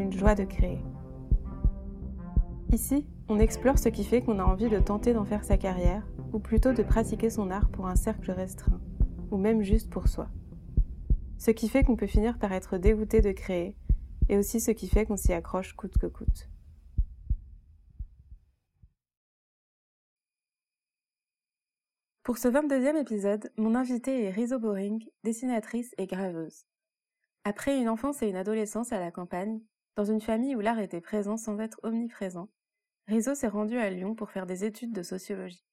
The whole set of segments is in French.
une joie de créer. Ici, on explore ce qui fait qu'on a envie de tenter d'en faire sa carrière, ou plutôt de pratiquer son art pour un cercle restreint, ou même juste pour soi. Ce qui fait qu'on peut finir par être dégoûté de créer, et aussi ce qui fait qu'on s'y accroche coûte que coûte. Pour ce 22e épisode, mon invitée est Rizzo Boring, dessinatrice et graveuse. Après une enfance et une adolescence à la campagne, dans une famille où l'art était présent sans être omniprésent, Rizzo s'est rendue à Lyon pour faire des études de sociologie.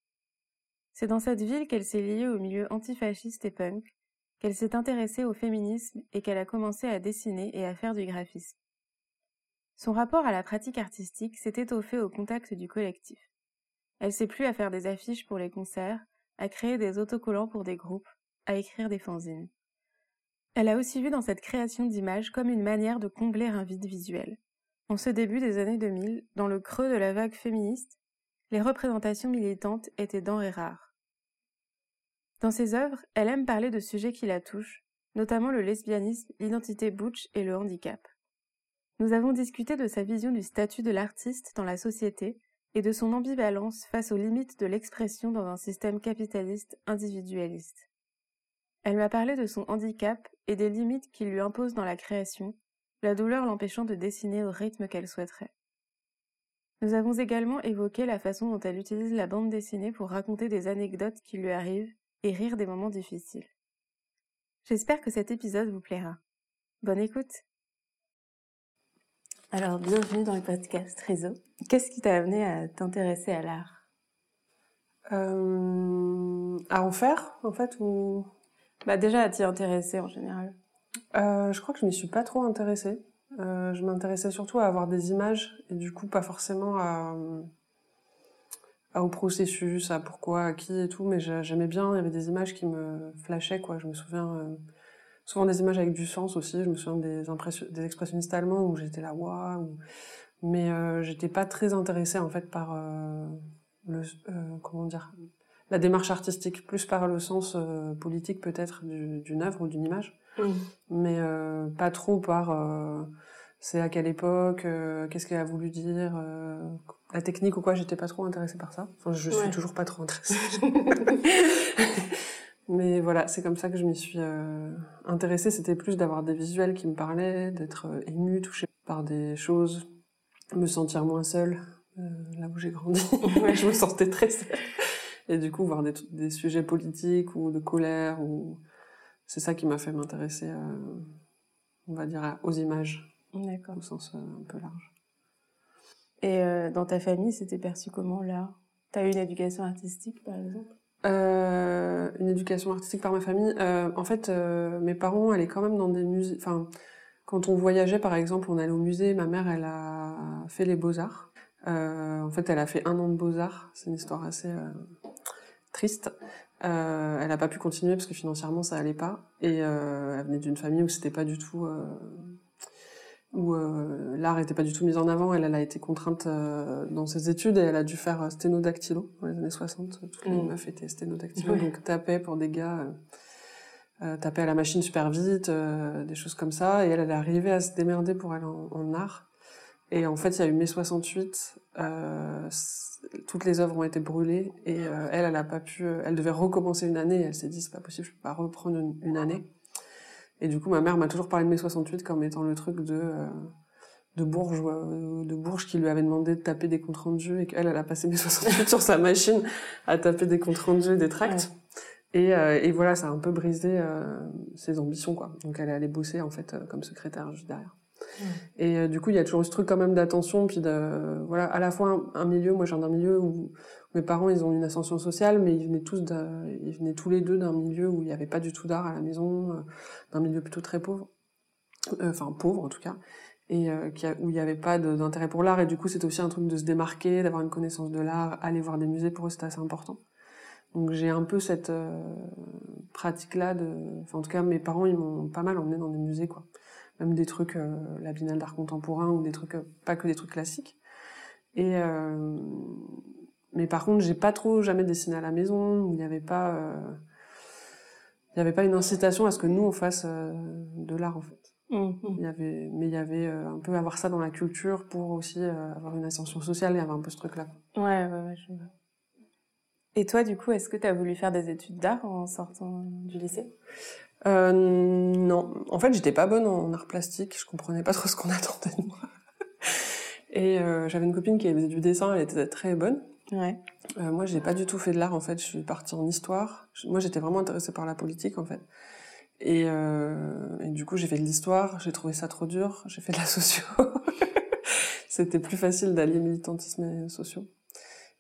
C'est dans cette ville qu'elle s'est liée au milieu antifasciste et punk, qu'elle s'est intéressée au féminisme et qu'elle a commencé à dessiner et à faire du graphisme. Son rapport à la pratique artistique s'est étoffé au contact du collectif. Elle s'est plu à faire des affiches pour les concerts, à créer des autocollants pour des groupes, à écrire des fanzines. Elle a aussi vu dans cette création d'images comme une manière de combler un vide visuel. En ce début des années 2000, dans le creux de la vague féministe, les représentations militantes étaient denrées rares. Dans ses œuvres, elle aime parler de sujets qui la touchent, notamment le lesbianisme, l'identité butch et le handicap. Nous avons discuté de sa vision du statut de l'artiste dans la société et de son ambivalence face aux limites de l'expression dans un système capitaliste individualiste. Elle m'a parlé de son handicap et des limites qu'il lui impose dans la création, la douleur l'empêchant de dessiner au rythme qu'elle souhaiterait. Nous avons également évoqué la façon dont elle utilise la bande dessinée pour raconter des anecdotes qui lui arrivent et rire des moments difficiles. J'espère que cet épisode vous plaira. Bonne écoute Alors, bienvenue dans le podcast Réseau. Qu'est-ce qui t'a amené à t'intéresser à l'art? Euh, À en faire, en fait, ou bah déjà à t'y intéresser en général. Euh, je crois que je m'y suis pas trop intéressée. Euh, je m'intéressais surtout à avoir des images et du coup pas forcément à, au processus, à pourquoi, à qui et tout, mais j'aimais bien. Il y avait des images qui me flashaient quoi. Je me souviens euh, souvent des images avec du sens aussi. Je me souviens des, des expressionnistes allemands où j'étais là waouh. Mais euh, j'étais pas très intéressée en fait par euh, le comment dire la démarche artistique, plus par le sens euh, politique peut-être d'une œuvre ou d'une image, mais euh, pas trop par euh, c'est à quelle époque, qu'est-ce qu'elle a voulu dire, la technique ou quoi, j'étais pas trop intéressée par ça. Enfin, je suis toujours pas trop intéressée. mais voilà, c'est comme ça que je m'y suis intéressée. C'était plus d'avoir des visuels qui me parlaient, d'être émue, touchée par des choses, me sentir moins seule. là où j'ai grandi, je me sentais très seule et du coup voir des, des sujets politiques ou de colère ou c'est ça qui m'a fait m'intéresser euh, on va dire aux images. Au sens euh, un peu large. Et euh, dans ta famille c'était perçu comment là? T'as eu une éducation artistique par exemple? Euh, une éducation artistique par ma famille. En fait mes parents allaient quand même dans des musées enfin quand on voyageait par exemple on allait au musée ma mère elle a fait les beaux arts en fait elle a fait un an de beaux arts c'est une histoire assez triste. Euh, elle n'a pas pu continuer parce que financièrement ça allait pas et euh, elle venait d'une famille où c'était pas du tout euh, où l'art était pas du tout mis en avant. Elle, elle a été contrainte dans ses études et elle a dû faire sténodactylo dans les années 60. Toutes les mmh. meufs étaient sténodactylo, donc taper pour des gars, taper à la machine super vite, des choses comme ça. Et elle, elle est arrivée à se démerder pour aller en, en art. Et en fait, il y a eu mai 68 toutes les œuvres ont été brûlées et euh, elle, elle a pas pu, euh, elle devait recommencer une année. elle s'est dit c'est pas possible, je peux pas reprendre une, année. Et du coup, ma mère m'a toujours parlé de mai 68 comme étant le truc de euh, de Bourges, de Bourges qui lui avait demandé de taper des comptes rendus et qu'elle, elle a passé mai 68 sur sa machine à taper des comptes rendus, des tracts. Et, et, voilà, ça a un peu brisé ses ambitions, quoi. Donc elle est allée bosser en fait comme secrétaire juste derrière. Et euh, du coup, il y a toujours ce truc quand même d'attention, puis de voilà, à la fois un, milieu. Moi, j'ai un milieu où, mes parents ils ont une ascension sociale, mais ils venaient tous, ils venaient tous les deux d'un milieu où il n'y avait pas du tout d'art à la maison, euh, d'un milieu plutôt très pauvre, euh, enfin pauvre en tout cas. et où il n'y avait pas d'intérêt pour l'art. Et du coup, c'était aussi un truc de se démarquer, d'avoir une connaissance de l'art, aller voir des musées. Pour eux, c'était assez important. Donc j'ai un peu cette pratique-là. De... Enfin, en tout cas, mes parents, ils m'ont pas mal emmené dans des musées, quoi. Même des trucs, la Biennale d'art contemporain ou des trucs, pas que des trucs classiques. Et mais par contre, j'ai pas trop jamais dessiné à la maison. Il n'y avait pas, euh, il y avait pas une incitation à ce que nous on fasse euh, de l'art en fait. Mmh, mmh. Il y avait, mais il y avait euh, un peu avoir ça dans la culture pour aussi avoir une ascension sociale et avoir un peu ce truc-là. Ouais, ouais, ouais, je vois. Et toi, du coup, est-ce que tu as voulu faire des études d'art en sortant du lycée? Euh, Non. En fait, j'étais pas bonne en art plastique. Je comprenais pas trop ce qu'on attendait de moi. Et euh, j'avais une copine qui faisait du dessin, elle était très bonne. Ouais. Euh, moi, j'ai pas du tout fait de l'art en fait. Je suis partie en histoire. Moi, j'étais vraiment intéressée par la politique en fait. Et, euh, et du coup, j'ai fait de l'histoire. J'ai trouvé ça trop dur. J'ai fait de la socio. C'était plus facile d'allier militantisme et sociaux.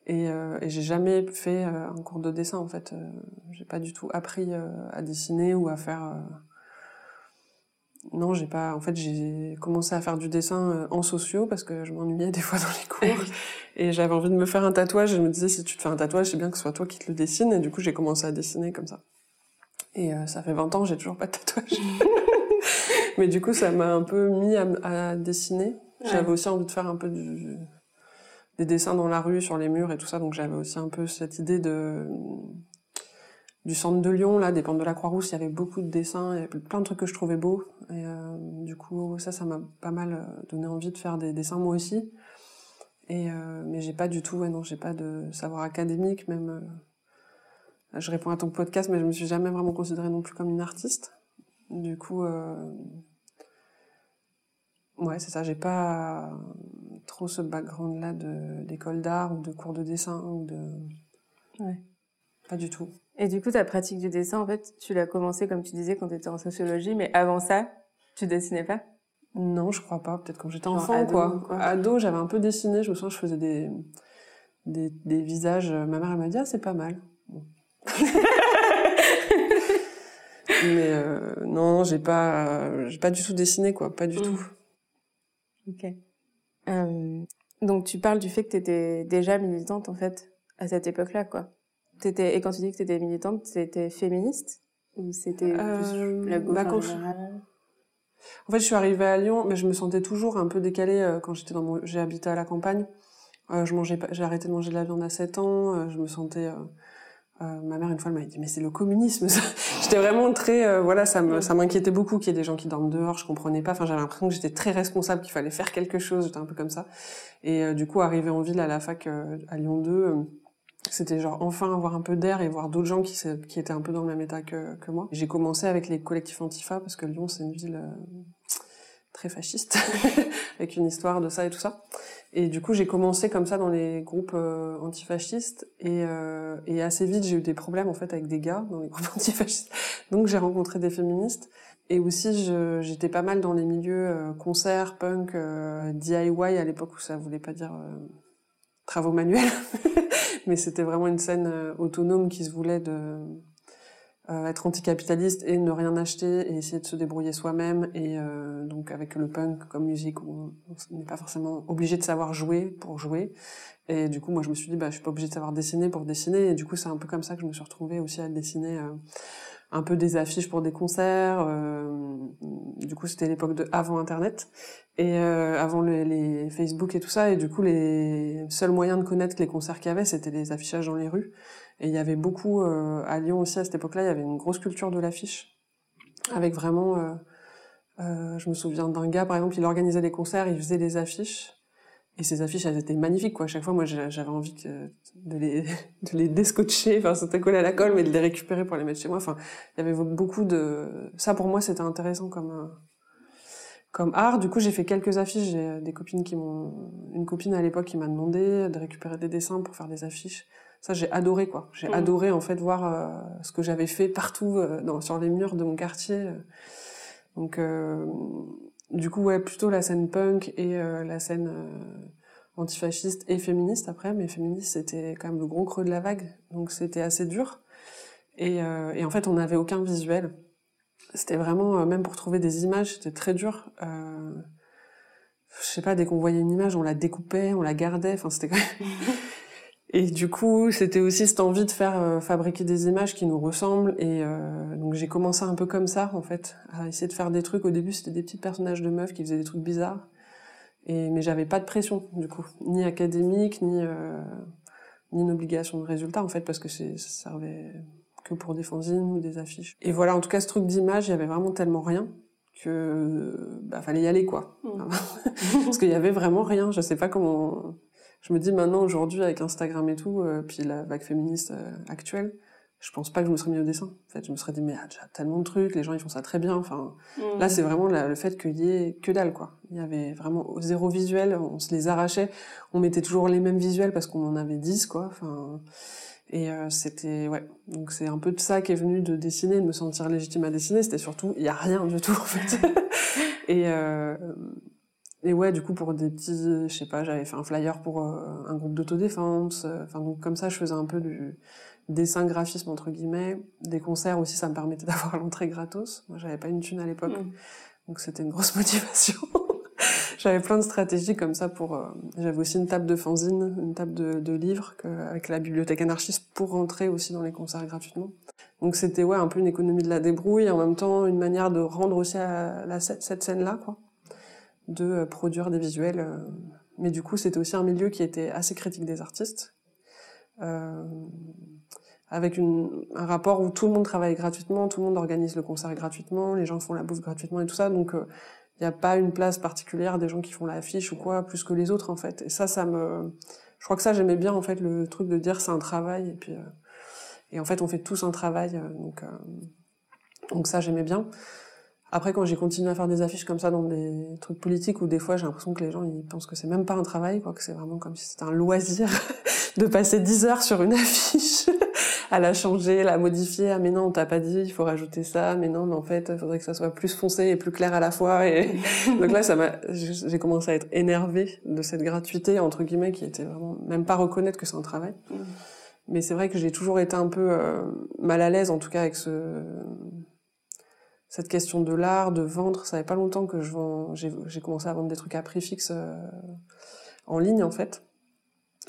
Et, euh, et j'ai jamais fait euh, un cours de dessin en fait. Euh, j'ai pas du tout appris à dessiner ou à faire non, j'ai pas. En fait, j'ai commencé à faire du dessin euh, en sociaux parce que je m'ennuyais des fois dans les cours et j'avais envie de me faire un tatouage. Et je me disais si tu te fais un tatouage, c'est bien que ce soit toi qui te le dessine. Et du coup, j'ai commencé à dessiner comme ça. Et euh, ça fait 20 ans, j'ai toujours pas de tatouage. Mais du coup, ça m'a un peu mis à, dessiner. J'avais aussi envie de faire un peu du, des dessins dans la rue, sur les murs et tout ça. Donc j'avais aussi un peu cette idée de du centre de Lyon, là, des pentes de la Croix-Rousse, il y avait beaucoup de dessins, plein de trucs que je trouvais beaux. Et euh, du coup, ça, ça m'a pas mal euh, donné envie de faire des dessins moi aussi. Et euh, mais j'ai pas du tout, ouais, non, j'ai pas de savoir académique, même. Euh, je réponds à ton podcast, mais je me suis jamais vraiment considérée non plus comme une artiste. Du coup, ouais, c'est ça. J'ai pas trop ce background-là d'école d'art ou de cours de dessin ou de. Ouais. Pas du tout. Et du coup, ta pratique du dessin, en fait, tu l'as commencé, comme tu disais, quand tu étais en sociologie, mais avant ça, tu dessinais pas? Non, je crois pas. Peut-être quand j'étais enfant, quoi. Ado, j'avais un peu dessiné. Je me souviens, je faisais des, des, des visages. Ma mère, elle m'a dit, ah, c'est pas mal. mais euh, non, j'ai pas, j'ai pas du tout dessiné, quoi. Pas du mmh. tout. Ok. Euh, donc, tu parles du fait que tu étais déjà militante, en fait, à cette époque-là, quoi et quand tu dis que tu étais militante, c'était féministe ou c'était euh, la gauche bah, en général En fait, je suis arrivée à Lyon, mais je me sentais toujours un peu décalée euh, quand j'étais dans mon... j'ai habité à la campagne. Euh, je mangeais pas... j'ai arrêté de manger de la viande à 7 ans. je me sentais ma mère une fois elle m'a dit mais c'est le communisme. j'étais vraiment très voilà ça me ça m'inquiétait beaucoup qu'il y ait des gens qui dorment dehors. Je comprenais pas. Enfin j'avais l'impression que j'étais très responsable, qu'il fallait faire quelque chose. J'étais un peu comme ça. Et du coup arrivé en ville à la fac à Lyon 2 c'était genre enfin avoir un peu d'air et voir d'autres gens qui, qui étaient un peu dans le même état que, que moi. J'ai commencé avec les collectifs Antifa parce que Lyon c'est une ville euh, très fasciste avec une histoire de ça et tout ça. Et du coup j'ai commencé comme ça dans les groupes euh, antifascistes et, euh, et assez vite j'ai eu des problèmes en fait avec des gars dans les groupes antifascistes. Donc j'ai rencontré des féministes et aussi j'étais pas mal dans les milieux euh, concerts, punk, DIY à l'époque où ça voulait pas dire travaux manuels. mais c'était vraiment une scène euh, autonome qui se voulait de euh, être anticapitaliste et ne rien acheter et essayer de se débrouiller soi-même et euh, donc avec le punk comme musique on n'est pas forcément obligé de savoir jouer pour jouer et du coup moi je me suis dit bah je suis pas obligée de savoir dessiner pour dessiner et du coup c'est un peu comme ça que je me suis retrouvée aussi à dessiner un peu des affiches pour des concerts. Euh, du coup, c'était l'époque de avant Internet et euh, avant les, Facebook et tout ça. Et du coup, les seuls moyens de connaître les concerts qu'il y avait, c'était les affichages dans les rues. Et il y avait beaucoup euh, à Lyon aussi à cette époque-là. Il y avait une grosse culture de l'affiche avec vraiment. je me souviens d'un gars, par exemple, il organisait des concerts, il faisait des affiches. Et ces affiches, elles étaient magnifiques. À chaque fois, moi, j'avais envie de les, de les enfin, c'était collé à la colle, mais de les récupérer pour les mettre chez moi. Enfin, il y avait beaucoup de, ça, pour moi, c'était intéressant comme, euh, comme art. Du coup, j'ai fait quelques affiches. J'ai des copines qui m'ont, une copine à l'époque qui m'a demandé de récupérer des dessins pour faire des affiches. Ça, j'ai adoré, quoi. J'ai mmh. adoré, en fait, voir euh, ce que j'avais fait partout, euh, dans, sur les murs de mon quartier. Donc, du coup, ouais, plutôt la scène punk et euh, la scène euh, antifasciste et féministe après, mais féministe c'était quand même le gros creux de la vague, donc c'était assez dur. Et, euh, et, en fait, on n'avait aucun visuel. C'était vraiment, même pour trouver des images, c'était très dur. je sais pas, dès qu'on voyait une image, on la découpait, on la gardait. Enfin, c'était quand même... Et du coup, c'était aussi cette envie de faire euh, fabriquer des images qui nous ressemblent. Et euh, donc j'ai commencé un peu comme ça, en fait, à essayer de faire des trucs. Au début, c'était des petits personnages de meufs qui faisaient des trucs bizarres. Et mais j'avais pas de pression, du coup, ni académique, ni euh, ni une obligation de résultat, en fait, parce que ça servait que pour des fanzines ou des affiches. Et voilà, en tout cas, ce truc d'image, il y avait vraiment tellement rien que bah fallait y aller quoi. Mmh. parce qu'il y avait vraiment rien. Je sais pas comment je me dis maintenant aujourd'hui avec Instagram et tout, euh, puis la vague féministe euh, actuelle, je pense pas que je me serais mis au dessin. En fait, je me serais dit mais il y a déjà tellement de trucs, les gens ils font ça très bien. Enfin, mmh. là c'est vraiment le fait qu'il y ait que dalle quoi. Il y avait vraiment zéro visuel, on se les arrachait, on mettait toujours les mêmes visuels parce qu'on en avait 10 quoi. Enfin, et euh, c'était ouais. Donc c'est un peu de ça qui est venu de dessiner, de me sentir légitime à dessiner. C'était surtout il y a rien du tout en fait. et euh, et ouais, du coup, pour des petits, je sais pas, j'avais fait un flyer pour euh, un groupe d'autodéfense. Euh, enfin, donc comme ça, je faisais un peu du dessin graphisme entre guillemets. Des concerts aussi, ça me permettait d'avoir l'entrée gratos. Moi, j'avais pas une thune à l'époque, mmh. donc c'était une grosse motivation. j'avais plein de stratégies comme ça pour. Euh, j'avais aussi une table de fanzine, une table de, de livres que, avec la bibliothèque anarchiste pour rentrer aussi dans les concerts gratuitement. Donc c'était ouais un peu une économie de la débrouille, et en même temps une manière de rendre aussi à la, cette scène là quoi de euh, produire des visuels. Euh, mais du coup, c'était aussi un milieu qui était assez critique des artistes, euh, avec une, un rapport où tout le monde travaille gratuitement, tout le monde organise le concert gratuitement, les gens font la bouffe gratuitement et tout ça. Donc, il n'y a pas une place particulière des gens qui font l'affiche ou quoi, plus que les autres en fait. Et ça, ça me, je crois que ça j'aimais bien en fait le truc de dire c'est un travail et puis et en fait on fait tous un travail donc donc ça j'aimais bien. Après, quand j'ai continué à faire des affiches comme ça dans des trucs politiques, où des fois j'ai l'impression que les gens ils pensent que c'est même pas un travail, quoi, que c'est vraiment comme si c'était un loisir de passer 10 heures sur une affiche, à la changer, la modifier. Ah mais non, on t'a pas dit, il faut rajouter ça. Mais non, mais en fait, il faudrait que ça soit plus foncé et plus clair à la fois. Et donc là, ça m'a, j'ai commencé à être énervée de cette gratuité entre guillemets qui était vraiment même pas reconnaître que c'est un travail. Mmh. Mais c'est vrai que j'ai toujours été un peu euh, mal à l'aise, en tout cas avec ce cette question de l'art, de vendre. Ça fait pas longtemps que j'ai commencé à vendre des trucs à prix fixe euh, en ligne en fait.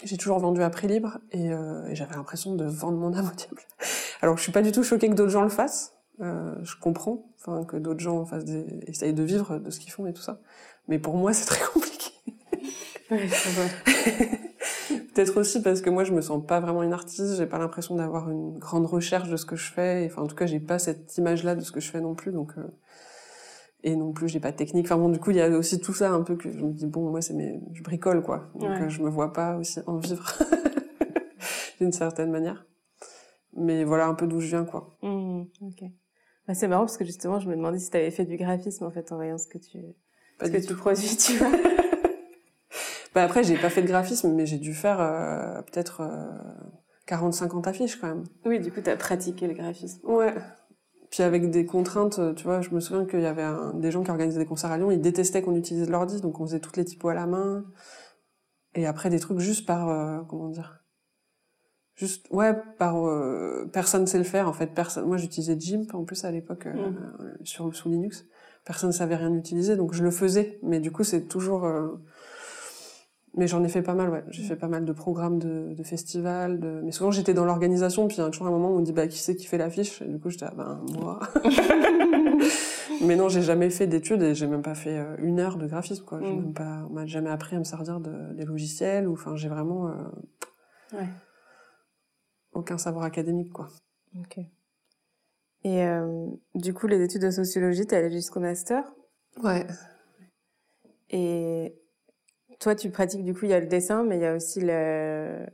J'ai toujours vendu à prix libre euh, et, j'avais l'impression de vendre mon âme au diable. Alors je suis pas du tout choquée que d'autres gens le fassent. Euh, je comprends, que d'autres gens essayent de vivre de ce qu'ils font et tout ça. Mais pour moi c'est très compliqué. Ouais, Peut-être aussi parce que moi je me sens pas vraiment une artiste, j'ai pas l'impression d'avoir une grande recherche de ce que je fais. Enfin en tout cas j'ai pas cette image-là de ce que je fais non plus, donc euh... et non plus j'ai pas de technique. Enfin bon du coup il y a aussi tout ça un peu que je me dis bon moi c'est mes je bricole quoi, donc euh, je me vois pas aussi en vivre d'une certaine manière. Mais voilà un peu d'où je viens quoi. Mmh, ok. Bah, c'est marrant parce que justement je me demandais si tu avais fait du graphisme en fait en voyant ce que tu ce que tu produis tu vois. Bah après, j'ai pas fait de graphisme, mais j'ai dû faire euh, peut-être euh, 40-50 affiches quand même. Oui, du coup, tu as pratiqué le graphisme. Ouais. Puis avec des contraintes, tu vois, je me souviens qu'il y avait un, des gens qui organisaient des concerts à Lyon, ils détestaient qu'on utilise l'ordi, donc on faisait toutes les typos à la main. Et après, des trucs juste par, euh, comment dire Juste, ouais, par euh, personne sait le faire en fait. Personne. Moi, j'utilisais Gimp en plus à l'époque euh, mm. sur sous Linux. Personne ne savait rien utiliser, donc je le faisais. Mais du coup, c'est toujours mais j'en ai fait pas mal, ouais. J'ai fait pas mal de programmes de, de festivals. De... Mais souvent, j'étais dans l'organisation, puis il y a toujours un moment où on dit, bah, qui c'est qui fait l'affiche? Et du coup, j'étais, ah, ben, moi. mais non, j'ai jamais fait d'études et j'ai même pas fait euh, une heure de graphisme, quoi. J'ai mm. même pas, on m'a jamais appris à me servir de, des logiciels, ou, enfin, j'ai vraiment, euh... ouais. aucun savoir académique, quoi. Ok. Et, euh, du coup, les études de sociologie, t'es allée jusqu'au master? Ouais. Et toi, tu pratiques, du coup, il y a le dessin, mais il y a aussi le...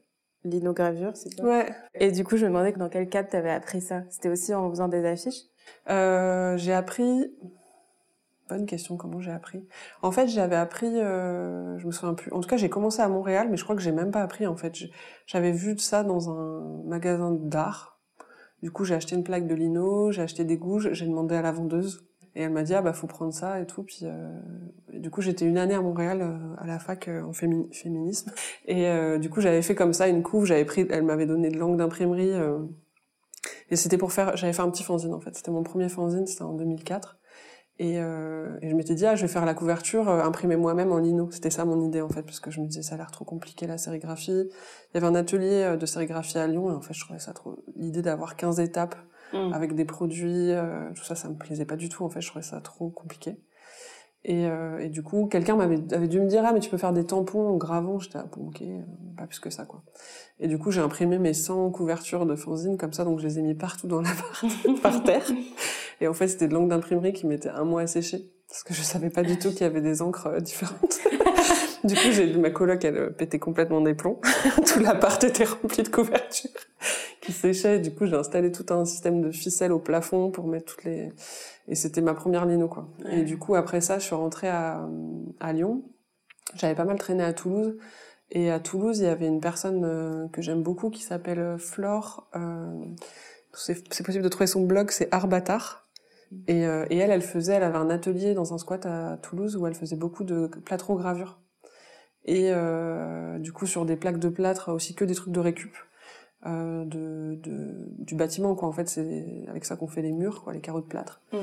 l'inogravure, c'est ça? Ouais. Et du coup, je me demandais dans quel cadre tu avais appris ça? C'était aussi en faisant des affiches? Euh, J'ai appris... Bonne question, comment j'ai appris? En fait, j'avais appris, euh, je me souviens plus. En tout cas, j'ai commencé à Montréal, mais je crois que j'ai même pas appris. En fait, j'avais vu ça dans un magasin d'art. Du coup, j'ai acheté une plaque de lino, j'ai acheté des gouges, j'ai demandé à la vendeuse et elle m'a dit ah bah faut prendre ça et tout. Puis euh, du coup j'étais une année à Montréal euh, à la fac euh, en féminisme. Et euh, du coup j'avais fait comme ça une couve. J'avais pris, elle m'avait donné de langue d'imprimerie. et c'était pour faire, j'avais fait un petit fanzine en fait. C'était mon premier fanzine, c'était en 2004. Et, euh, et je m'étais dit, ah, je vais faire la couverture, euh, imprimer moi-même en lino. C'était ça mon idée, en fait, parce que je me disais, ça a l'air trop compliqué, la sérigraphie. Il y avait un atelier euh, de sérigraphie à Lyon, et en fait, je trouvais ça trop... L'idée d'avoir 15 étapes Mm. avec des produits, euh, tout ça, ça me plaisait pas du tout, en fait, je trouvais ça trop compliqué. Et, euh, et du coup, quelqu'un m'avait avait dû me dire, ah, mais tu peux faire des tampons en gravant. J'étais, ah, bon, ok, euh, pas plus que ça, quoi. Et du coup, j'ai imprimé mes 100 couvertures de fanzine comme ça, donc je les ai mis partout dans l'appart, par terre. Et en fait, c'était de l'encre d'imprimerie qui mettait un mois à sécher, parce que je savais pas du tout qu'il y avait des encres euh, différentes. du coup, j'ai ma coloc, elle euh, pétait complètement des plombs. tout l'appart était rempli de couvertures qui séchaient. Du coup, j'ai installé tout un système de ficelles au plafond pour mettre toutes les... Et c'était ma première lino, quoi. Ouais. Et du coup, après ça, je suis rentrée à, à Lyon. J'avais pas mal traîné à Toulouse. Et à Toulouse, il y avait une personne euh, que j'aime beaucoup qui s'appelle euh, Flore. C'est possible de trouver son blog, c'est Arbatar. Et, euh, et elle, elle faisait, elle avait un atelier dans un squat à Toulouse où elle faisait beaucoup de plâtro-gravure. Et euh, du coup, sur des plaques de plâtre, aussi que des trucs de récup. Euh, de, de, du bâtiment, quoi. En fait, c'est avec ça qu'on fait les murs, quoi, les carreaux de plâtre. Mm.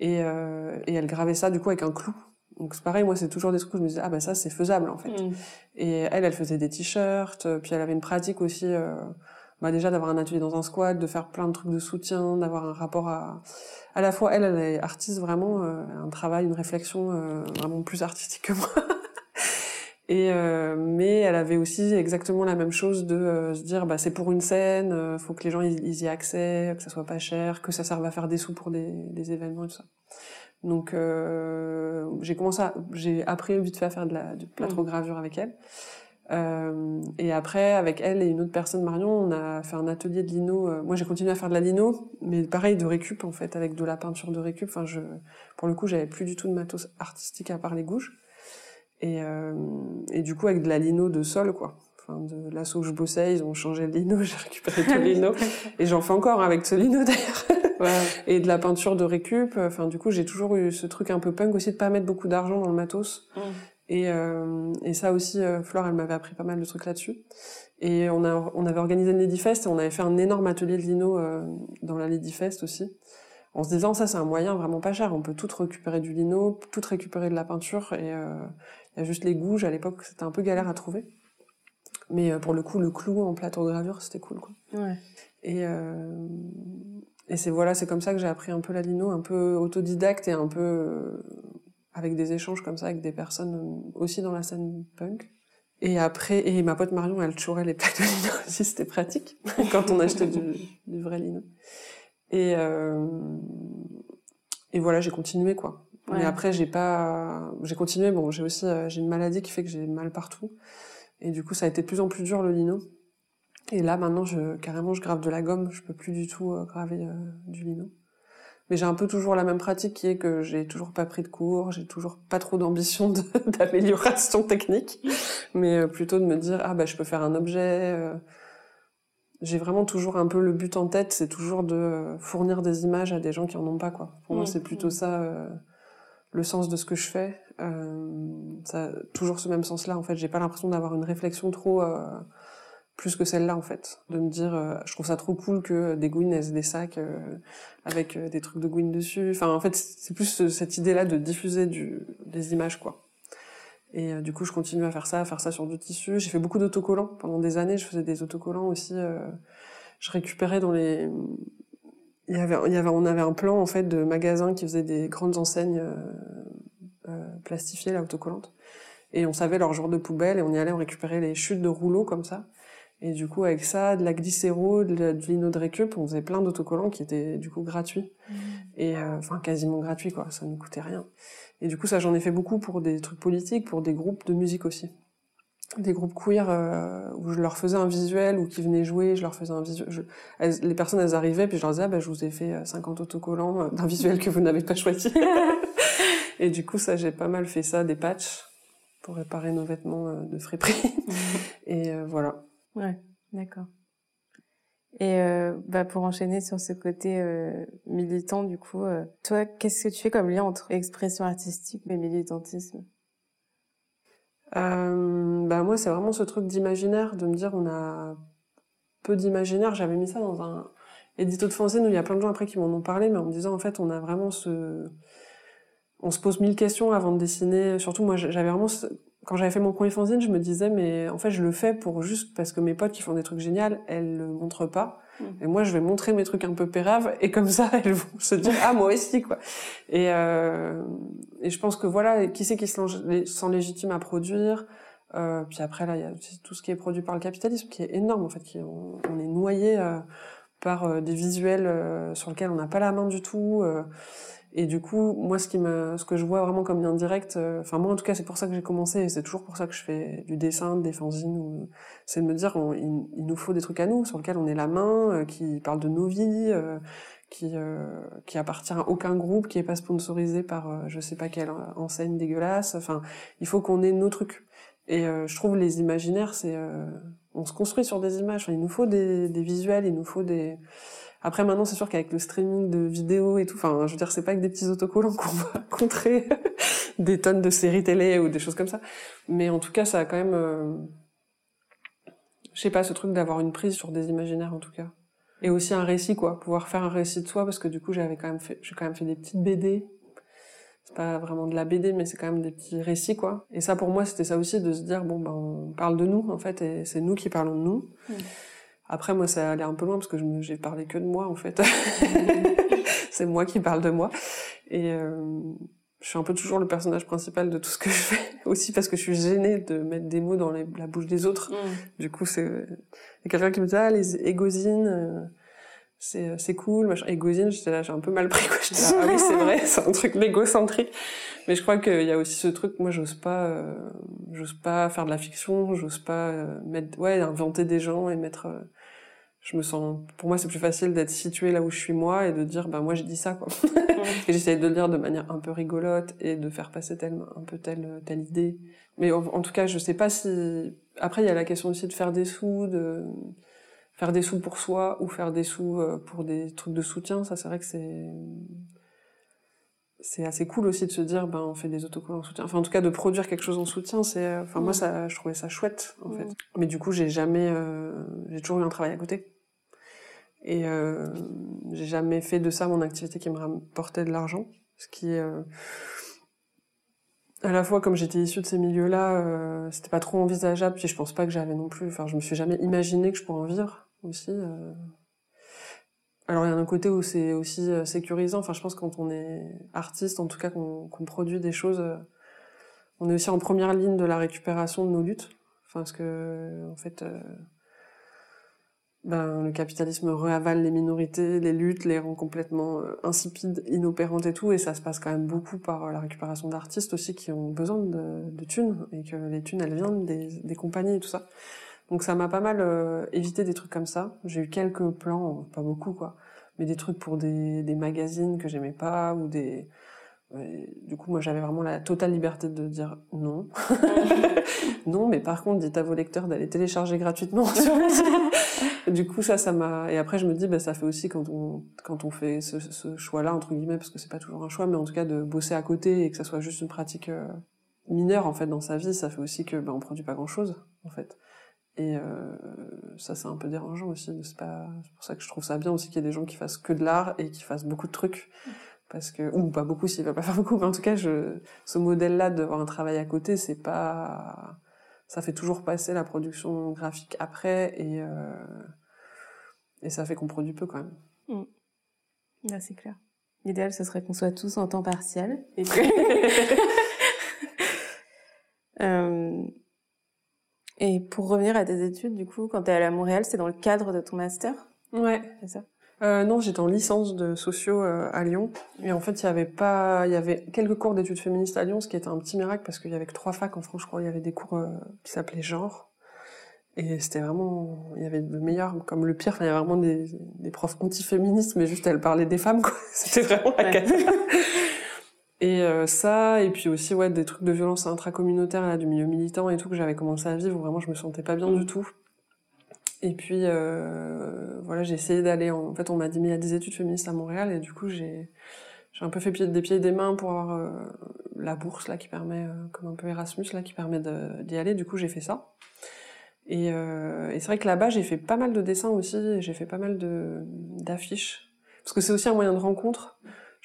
Et, euh, et elle gravait ça, du coup, avec un clou. Donc c'est pareil, moi, c'est toujours des trucs où je me disais, ah bah ça, c'est faisable, en fait. Mm. Et elle, elle faisait des t-shirts, euh, puis elle avait une pratique aussi, euh, bah déjà d'avoir un atelier dans un squat, de faire plein de trucs de soutien, d'avoir un rapport à... À la fois, elle, elle est artiste vraiment, un travail, une réflexion euh, vraiment plus artistique que moi. Et euh, mais elle avait aussi exactement la même chose de euh, se dire bah c'est pour une scène, euh, faut que les gens ils, ils y aient accès, que ça soit pas cher, que ça serve à faire des sous pour des, des événements et tout ça. Donc euh, j'ai commencé, j'ai appris vite fait à faire de la de plâtro-gravure avec elle. Euh, et après, avec elle et une autre personne, Marion, on a fait un atelier de lino. Moi, j'ai continué à faire de la lino, mais pareil, de récup, en fait, avec de la peinture de récup. Enfin, je, pour le coup, j'avais plus du tout de matos artistique à part les gouges. Et, euh, et du coup, avec de la lino de sol, quoi. Enfin, de l'asso où je bossais, ils ont changé le lino, j'ai récupéré tout le lino. Et j'en fais encore avec ce lino, d'ailleurs. Ouais. Et de la peinture de récup. Enfin, du coup, j'ai toujours eu ce truc un peu punk aussi de pas mettre beaucoup d'argent dans le matos. Mm. Et, euh, et ça aussi, euh, Flore, elle m'avait appris pas mal de trucs là-dessus. Et on, a, on avait organisé le Lady Fest et on avait fait un énorme atelier de lino euh, dans la Lady Fest aussi. En se disant, ça, c'est un moyen vraiment pas cher. On peut tout récupérer du lino, tout récupérer de la peinture. Et euh, il y a juste les gouges. À l'époque, c'était un peu galère à trouver. Mais euh, pour le coup, le clou en plateau gravure, c'était cool, quoi. Ouais. Et, euh, et c'est voilà, c'est comme ça que j'ai appris un peu la lino, un peu autodidacte et un peu euh, avec des échanges comme ça avec des personnes euh, aussi dans la scène punk. Et après, et ma pote Marion, elle chourait les plaques de lino aussi, c'était pratique quand on achetait du, du vrai lino. Et euh, et voilà, j'ai continué quoi. Ouais. Mais après, j'ai pas, j'ai continué. Bon, j'ai aussi, euh, j'ai une maladie qui fait que j'ai mal partout. Et du coup, ça a été de plus en plus dur le lino. Et là, maintenant, je, carrément, je grave de la gomme. Je peux plus du tout euh, graver euh, du lino. Mais j'ai un peu toujours la même pratique qui est que j'ai toujours pas pris de cours, j'ai toujours pas trop d'ambition d'amélioration technique, mais plutôt de me dire ah bah je peux faire un objet. J'ai vraiment toujours un peu le but en tête, c'est toujours de fournir des images à des gens qui en ont pas quoi. Pour moi c'est plutôt ça le sens de ce que je fais. Euh, ça toujours ce même sens-là en fait. J'ai pas l'impression d'avoir une réflexion trop euh, plus que celle-là en fait, de me dire euh, je trouve ça trop cool que des gouines aient des sacs euh, avec euh, des trucs de gouines dessus. Enfin en fait c'est plus ce- cette idée-là de diffuser du, des images quoi. Et du coup je continue à faire ça, à faire ça sur du tissu. J'ai fait beaucoup d'autocollants pendant des années. Je faisais des autocollants aussi. je récupérais dans les il y avait, il y avait, on avait un plan en fait de magasins qui faisaient des grandes enseignes euh, euh, plastifiées, là, autocollantes. Et on savait leur genre de poubelle et on y allait, on récupérait les chutes de rouleaux comme ça. Et du coup, avec ça, de la glycéro, de, la- lino de récup, on faisait plein d'autocollants qui étaient du coup gratuits. Et euh, enfin, quasiment gratuits, quoi. Ça ne coûtait rien. Et du coup, ça, j'en ai fait beaucoup pour des trucs politiques, pour des groupes de musique aussi. Des groupes queer euh, où je leur faisais un visuel ou qui venaient jouer, je leur faisais un visuel. je- elles- les personnes, elles arrivaient, puis je leur disais, ah, bah, je vous ai fait euh, 50 autocollants euh, d'un visuel que vous n'avez pas choisi. Et du coup, ça, j'ai pas mal fait ça, des patchs pour réparer nos vêtements euh, de friperie. Et euh, voilà. Ouais, d'accord. Et euh, bah pour enchaîner sur ce côté euh, militant, du coup, euh, toi, qu'est-ce que tu fais comme lien entre expression artistique et militantisme? Euh, bah moi, c'est vraiment ce truc d'imaginaire, de me dire on a peu d'imaginaire. J'avais mis ça dans un édito de fanzine où il y a plein de gens après qui m'en ont parlé, mais en me disant en fait on a vraiment ce on se pose mille questions avant de dessiner. Surtout, moi, j'avais vraiment, quand j'avais fait mon premier fanzine, je me disais, mais en fait, je le fais pour juste parce que mes potes qui font des trucs géniaux, elles le montrent pas. Et moi, je vais montrer mes trucs un peu péraves, et comme ça, elles vont se dire, ah, moi aussi, quoi. Et, euh, et je pense que voilà, qui c'est qui se sent légitime à produire, euh, puis après, là, il y a tout ce qui est produit par le capitalisme, qui est énorme, en fait, qui, on, est noyé euh, par euh, des visuels euh, sur lesquels on n'a pas la main du tout. Et du coup, moi, ce qui me, ce que je vois vraiment comme lien direct, euh, enfin moi en tout cas, c'est pour ça que j'ai commencé, et c'est toujours pour ça que je fais du dessin, des fanzines, c'est de me dire, il, nous faut des trucs à nous, sur lesquels on est la main, euh, qui parlent de nos vies, euh, qui qui appartient à aucun groupe, qui est pas sponsorisé par je sais pas quelle enseigne dégueulasse. Enfin, il faut qu'on ait nos trucs. Et je trouve les imaginaires, c'est, on se construit sur des images. Il nous faut des, des visuels, il nous faut des après, maintenant, c'est sûr qu'avec le streaming de vidéos et tout, enfin, je veux dire, c'est pas avec des petits autocollants qu'on va contrer des tonnes de séries télé ou des choses comme ça. Mais en tout cas, ça a quand même, euh... je sais pas, ce truc d'avoir une prise sur des imaginaires, en tout cas. Et aussi un récit, quoi. Pouvoir faire un récit de soi, parce que du coup, j'avais quand même fait, j'ai quand même fait des petites BD. C'est pas vraiment de la BD, mais c'est quand même des petits récits, quoi. Et ça, pour moi, c'était ça aussi, de se dire, bon, ben, on parle de nous, en fait, et c'est nous qui parlons de nous. Mmh. Après, moi, ça allait un peu loin parce que j'ai parlé que de moi, en fait. c'est moi qui parle de moi. Et euh, je suis un peu toujours le personnage principal de tout ce que je fais. Aussi parce que je suis gênée de mettre des mots dans la bouche des autres. Mm. Du coup, c'est... Quelqu'un qui me dit, ah, les égosines, euh, c'est, c'est cool. Machin. J'étais là, j'ai un peu mal pris. Quoi. J'étais là, ah oui, c'est vrai, c'est un truc mégocentrique. Mais je crois qu'il y a aussi ce truc, moi, j'ose pas... Euh, j'ose pas faire de la fiction, j'ose pas euh, mettre... Ouais, inventer des gens et mettre je me sens pour moi c'est plus facile d'être situé là où je suis moi et de dire bah moi j'ai dit ça quoi. Et j'essaie de le dire de manière un peu rigolote et de faire passer telle un peu telle telle idée. Mais en, tout cas je sais pas si après il y a la question aussi de faire des sous de faire des sous pour soi ou faire des sous euh, pour des trucs de soutien. Ça c'est vrai que c'est c'est assez cool aussi de se dire ben on fait des autocollants en soutien. Enfin en tout cas de produire quelque chose en soutien c'est enfin moi ça je trouvais ça chouette en fait. Mais du coup j'ai jamais euh, j'ai toujours eu un travail à côté. Et euh, j'ai jamais fait de ça mon activité qui me rapportait de l'argent. Ce qui euh, à la fois comme j'étais issue de ces milieux-là euh, c'était pas trop envisageable. Puis je pense pas que j'avais non plus enfin je me suis jamais imaginé que je pourrais en vivre aussi euh, alors il y a un côté où c'est aussi euh, sécurisant. Enfin, je pense quand on est artiste, en tout cas qu'on produit des choses, euh, on est aussi en première ligne de la récupération de nos luttes. Enfin, parce que en fait, euh, ben, le capitalisme réavale les minorités, les luttes, les rend complètement insipides, inopérantes et tout, et ça se passe quand même beaucoup par la récupération d'artistes aussi qui ont besoin de, de, thunes, et que les thunes elles viennent des compagnies et tout ça. Donc ça m'a pas mal euh, évité des trucs comme ça. J'ai eu quelques plans, pas beaucoup quoi, mais des trucs pour des, des magazines que j'aimais pas ou des. du coup, moi, j'avais vraiment la totale liberté de dire non. non, mais par contre, dites à vos lecteurs d'aller télécharger gratuitement. du coup, ça, ça m'a. Et après, je me dis, bah, ça fait aussi quand on quand on fait ce, ce choix-là entre guillemets, parce que c'est pas toujours un choix, mais en tout cas de bosser à côté et que ça soit juste une pratique euh, mineure en fait dans sa vie, ça fait aussi que bah, on produit pas grand-chose en fait. Et euh, ça, c'est un peu dérangeant aussi. C'est pas... pour ça que je trouve ça bien aussi qu'il y ait des gens qui fassent que de l'art et qui fassent beaucoup de trucs. Parce que, ou pas beaucoup s'il va pas faire beaucoup, mais en tout cas, je, ce modèle-là d'avoir un travail à côté, c'est pas, ça fait toujours passer la production graphique après et, euh, et ça fait qu'on produit peu quand même. Mmh. c'est clair. L'idéal, ce serait qu'on soit tous en temps partiel. Et euh, et pour revenir à tes études, du coup, quand tu es allée à Montréal, c'est dans le cadre de ton master? Ouais. C'est ça? Euh, non, j'étais en licence de sociaux euh, à Lyon. Et en fait, il y avait pas, il y avait quelques cours d'études féministes à Lyon, ce qui était un petit miracle parce qu'il y avait que trois facs en France, je crois. Il y avait des cours euh, qui s'appelaient genre. Et c'était vraiment, il y avait le meilleur comme le pire. Enfin, il y avait vraiment des, des profs antiféministes, mais juste elles parlaient des femmes, quoi. C'était vraiment la ouais. Et euh, ça, et puis aussi ouais des trucs de violence intracommunautaire là, du milieu militant et tout que j'avais commencé à vivre. Où vraiment, je me sentais pas bien du tout. Et puis euh, voilà, j'ai essayé d'aller. En... fait, on m'a dit mais il y a des études féministes à Montréal et du coup j'ai j'ai un peu fait des pieds et des mains pour avoir euh, la bourse là qui permet, euh, comme un peu Erasmus là, qui permet d'y aller. Du coup, j'ai fait ça. Et, euh, et c'est vrai que là-bas, j'ai fait pas mal de dessins aussi. J'ai fait pas mal de d'affiches parce que c'est aussi un moyen de rencontre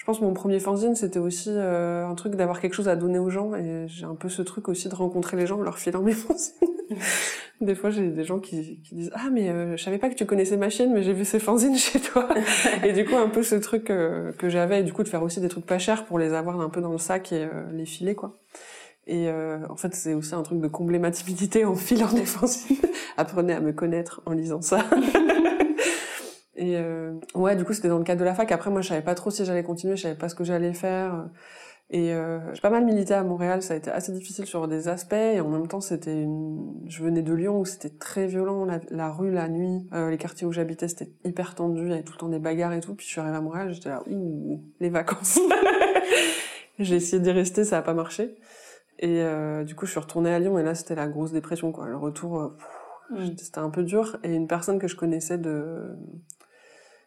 je pense que mon premier fanzine, c'était aussi euh, un truc d'avoir quelque chose à donner aux gens. Et j'ai un peu ce truc aussi de rencontrer les gens en leur filant mes fanzines. des fois, j'ai des gens qui, qui disent Ah, mais euh, je savais pas que tu connaissais ma chaîne, mais j'ai vu ces fanzines chez toi. et du coup, un peu ce truc euh, que j'avais, et du coup, de faire aussi des trucs pas chers pour les avoir un peu dans le sac et euh, les filer, quoi. Et en fait, c'est aussi un truc de combler ma timidité en filant des fanzines. Apprenez à me connaître en lisant ça. Et euh, ouais, du coup, c'était dans le cadre de la fac. Après, moi, je savais pas trop si j'allais continuer, je savais pas ce que j'allais faire. Et euh, j'ai pas mal milité à Montréal, ça a été assez difficile sur des aspects. Et en même temps, c'était une... je venais de Lyon où c'était très violent, la, la rue, la nuit, euh, les quartiers où j'habitais, c'était hyper tendu, il y avait tout le temps des bagarres et tout. Puis je suis arrivée à Montréal, j'étais là, ouh, les vacances. j'ai essayé d'y rester, ça a pas marché. Et euh, du coup, je suis retournée à Lyon et là, c'était la grosse dépression, quoi. Le retour, euh, mmh. c'était un peu dur. Et une personne que je connaissais de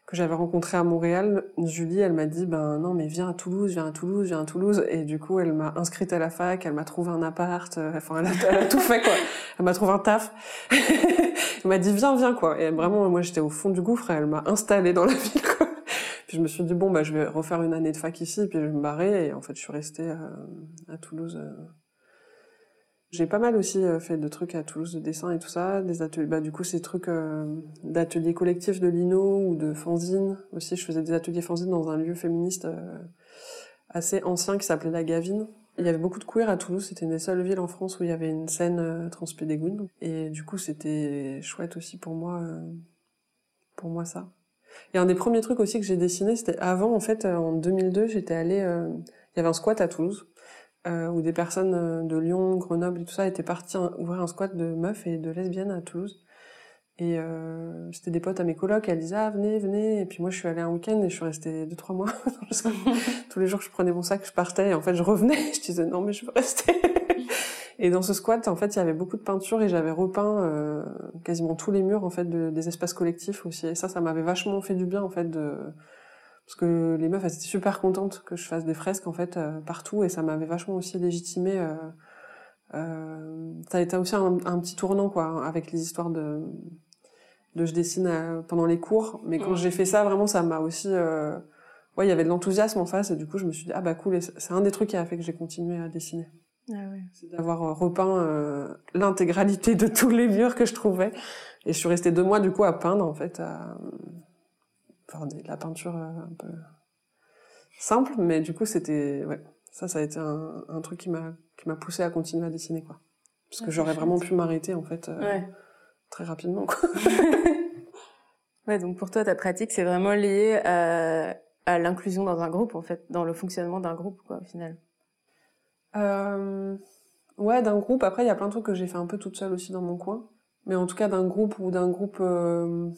que j'avais rencontré à Montréal, Julie, elle m'a dit ben non mais viens à Toulouse, viens à Toulouse, viens à Toulouse et du coup elle m'a inscrite à la fac, elle m'a trouvé un appart, euh, enfin elle a, tout fait quoi, elle m'a trouvé un taf, elle m'a dit viens viens quoi et vraiment moi j'étais au fond du gouffre et elle m'a installée dans la ville quoi. Puis je me suis dit bon bah je vais refaire une année de fac ici puis je vais me barrer et en fait je suis restée à, à Toulouse. Euh, j'ai pas mal aussi euh, fait de trucs à Toulouse de dessin et tout ça, des ateliers. Bah du coup ces trucs euh, d'ateliers collectifs de lino ou de fanzine aussi. Je faisais des ateliers fanzine dans un lieu féministe euh, assez ancien qui s'appelait la Gavine. Il y avait beaucoup de queer à Toulouse. C'était une des seules villes en France où il y avait une scène euh, transpédégoune. Et du coup c'était chouette aussi pour moi, pour moi ça. Et un des premiers trucs aussi que j'ai dessiné, c'était avant en fait en 2002, j'étais allée. il y avait un squat à Toulouse euh, où des personnes euh, de Lyon, Grenoble et tout ça étaient parties ouvrir un squat de meufs et de lesbiennes à Toulouse. Et euh, c'était des potes à mes colocs, elles disaient ah venez, venez. Et puis moi je suis allée un week-end et je suis restée deux trois mois. Tous les jours je prenais mon sac, je partais et en fait je revenais. Je disais non mais je veux rester. et dans ce squat en fait il y avait beaucoup de peinture et j'avais repeint euh, quasiment tous les murs en fait de, des espaces collectifs aussi. Et ça ça m'avait vachement fait du bien en fait de parce que les meufs elles étaient super contentes que je fasse des fresques en fait euh, partout et ça m'avait vachement aussi légitimé euh, euh, ça a été aussi un, un, petit tournant quoi avec les histoires de de je dessine euh, pendant les cours. Mais quand j'ai fait ça vraiment ça m'a aussi euh, ouais il y avait de l'enthousiasme en face et du coup je me suis dit ah bah cool c'est un des trucs qui a fait que j'ai continué à dessiner. Ah ouais. c'est d'avoir repeint l'intégralité de tous les murs que je trouvais. Et je suis restée deux mois du coup à peindre en fait à, enfin, de la peinture euh, un peu simple, mais du coup, c'était, ouais, ça, ça a été un, un truc qui m'a, qui m'a poussé à continuer à dessiner, quoi. Parce que j'aurais vraiment pu m'arrêter, en fait, euh, ouais. très rapidement, quoi. ouais, donc pour toi, ta pratique, c'est vraiment lié à, à l'inclusion dans un groupe, en fait, dans le fonctionnement d'un groupe, quoi, au final. Euh, ouais, d'un groupe. Après, il y a plein de trucs que j'ai fait un peu toute seule aussi dans mon coin. Mais en tout cas, d'un groupe ou d'un groupe, euh,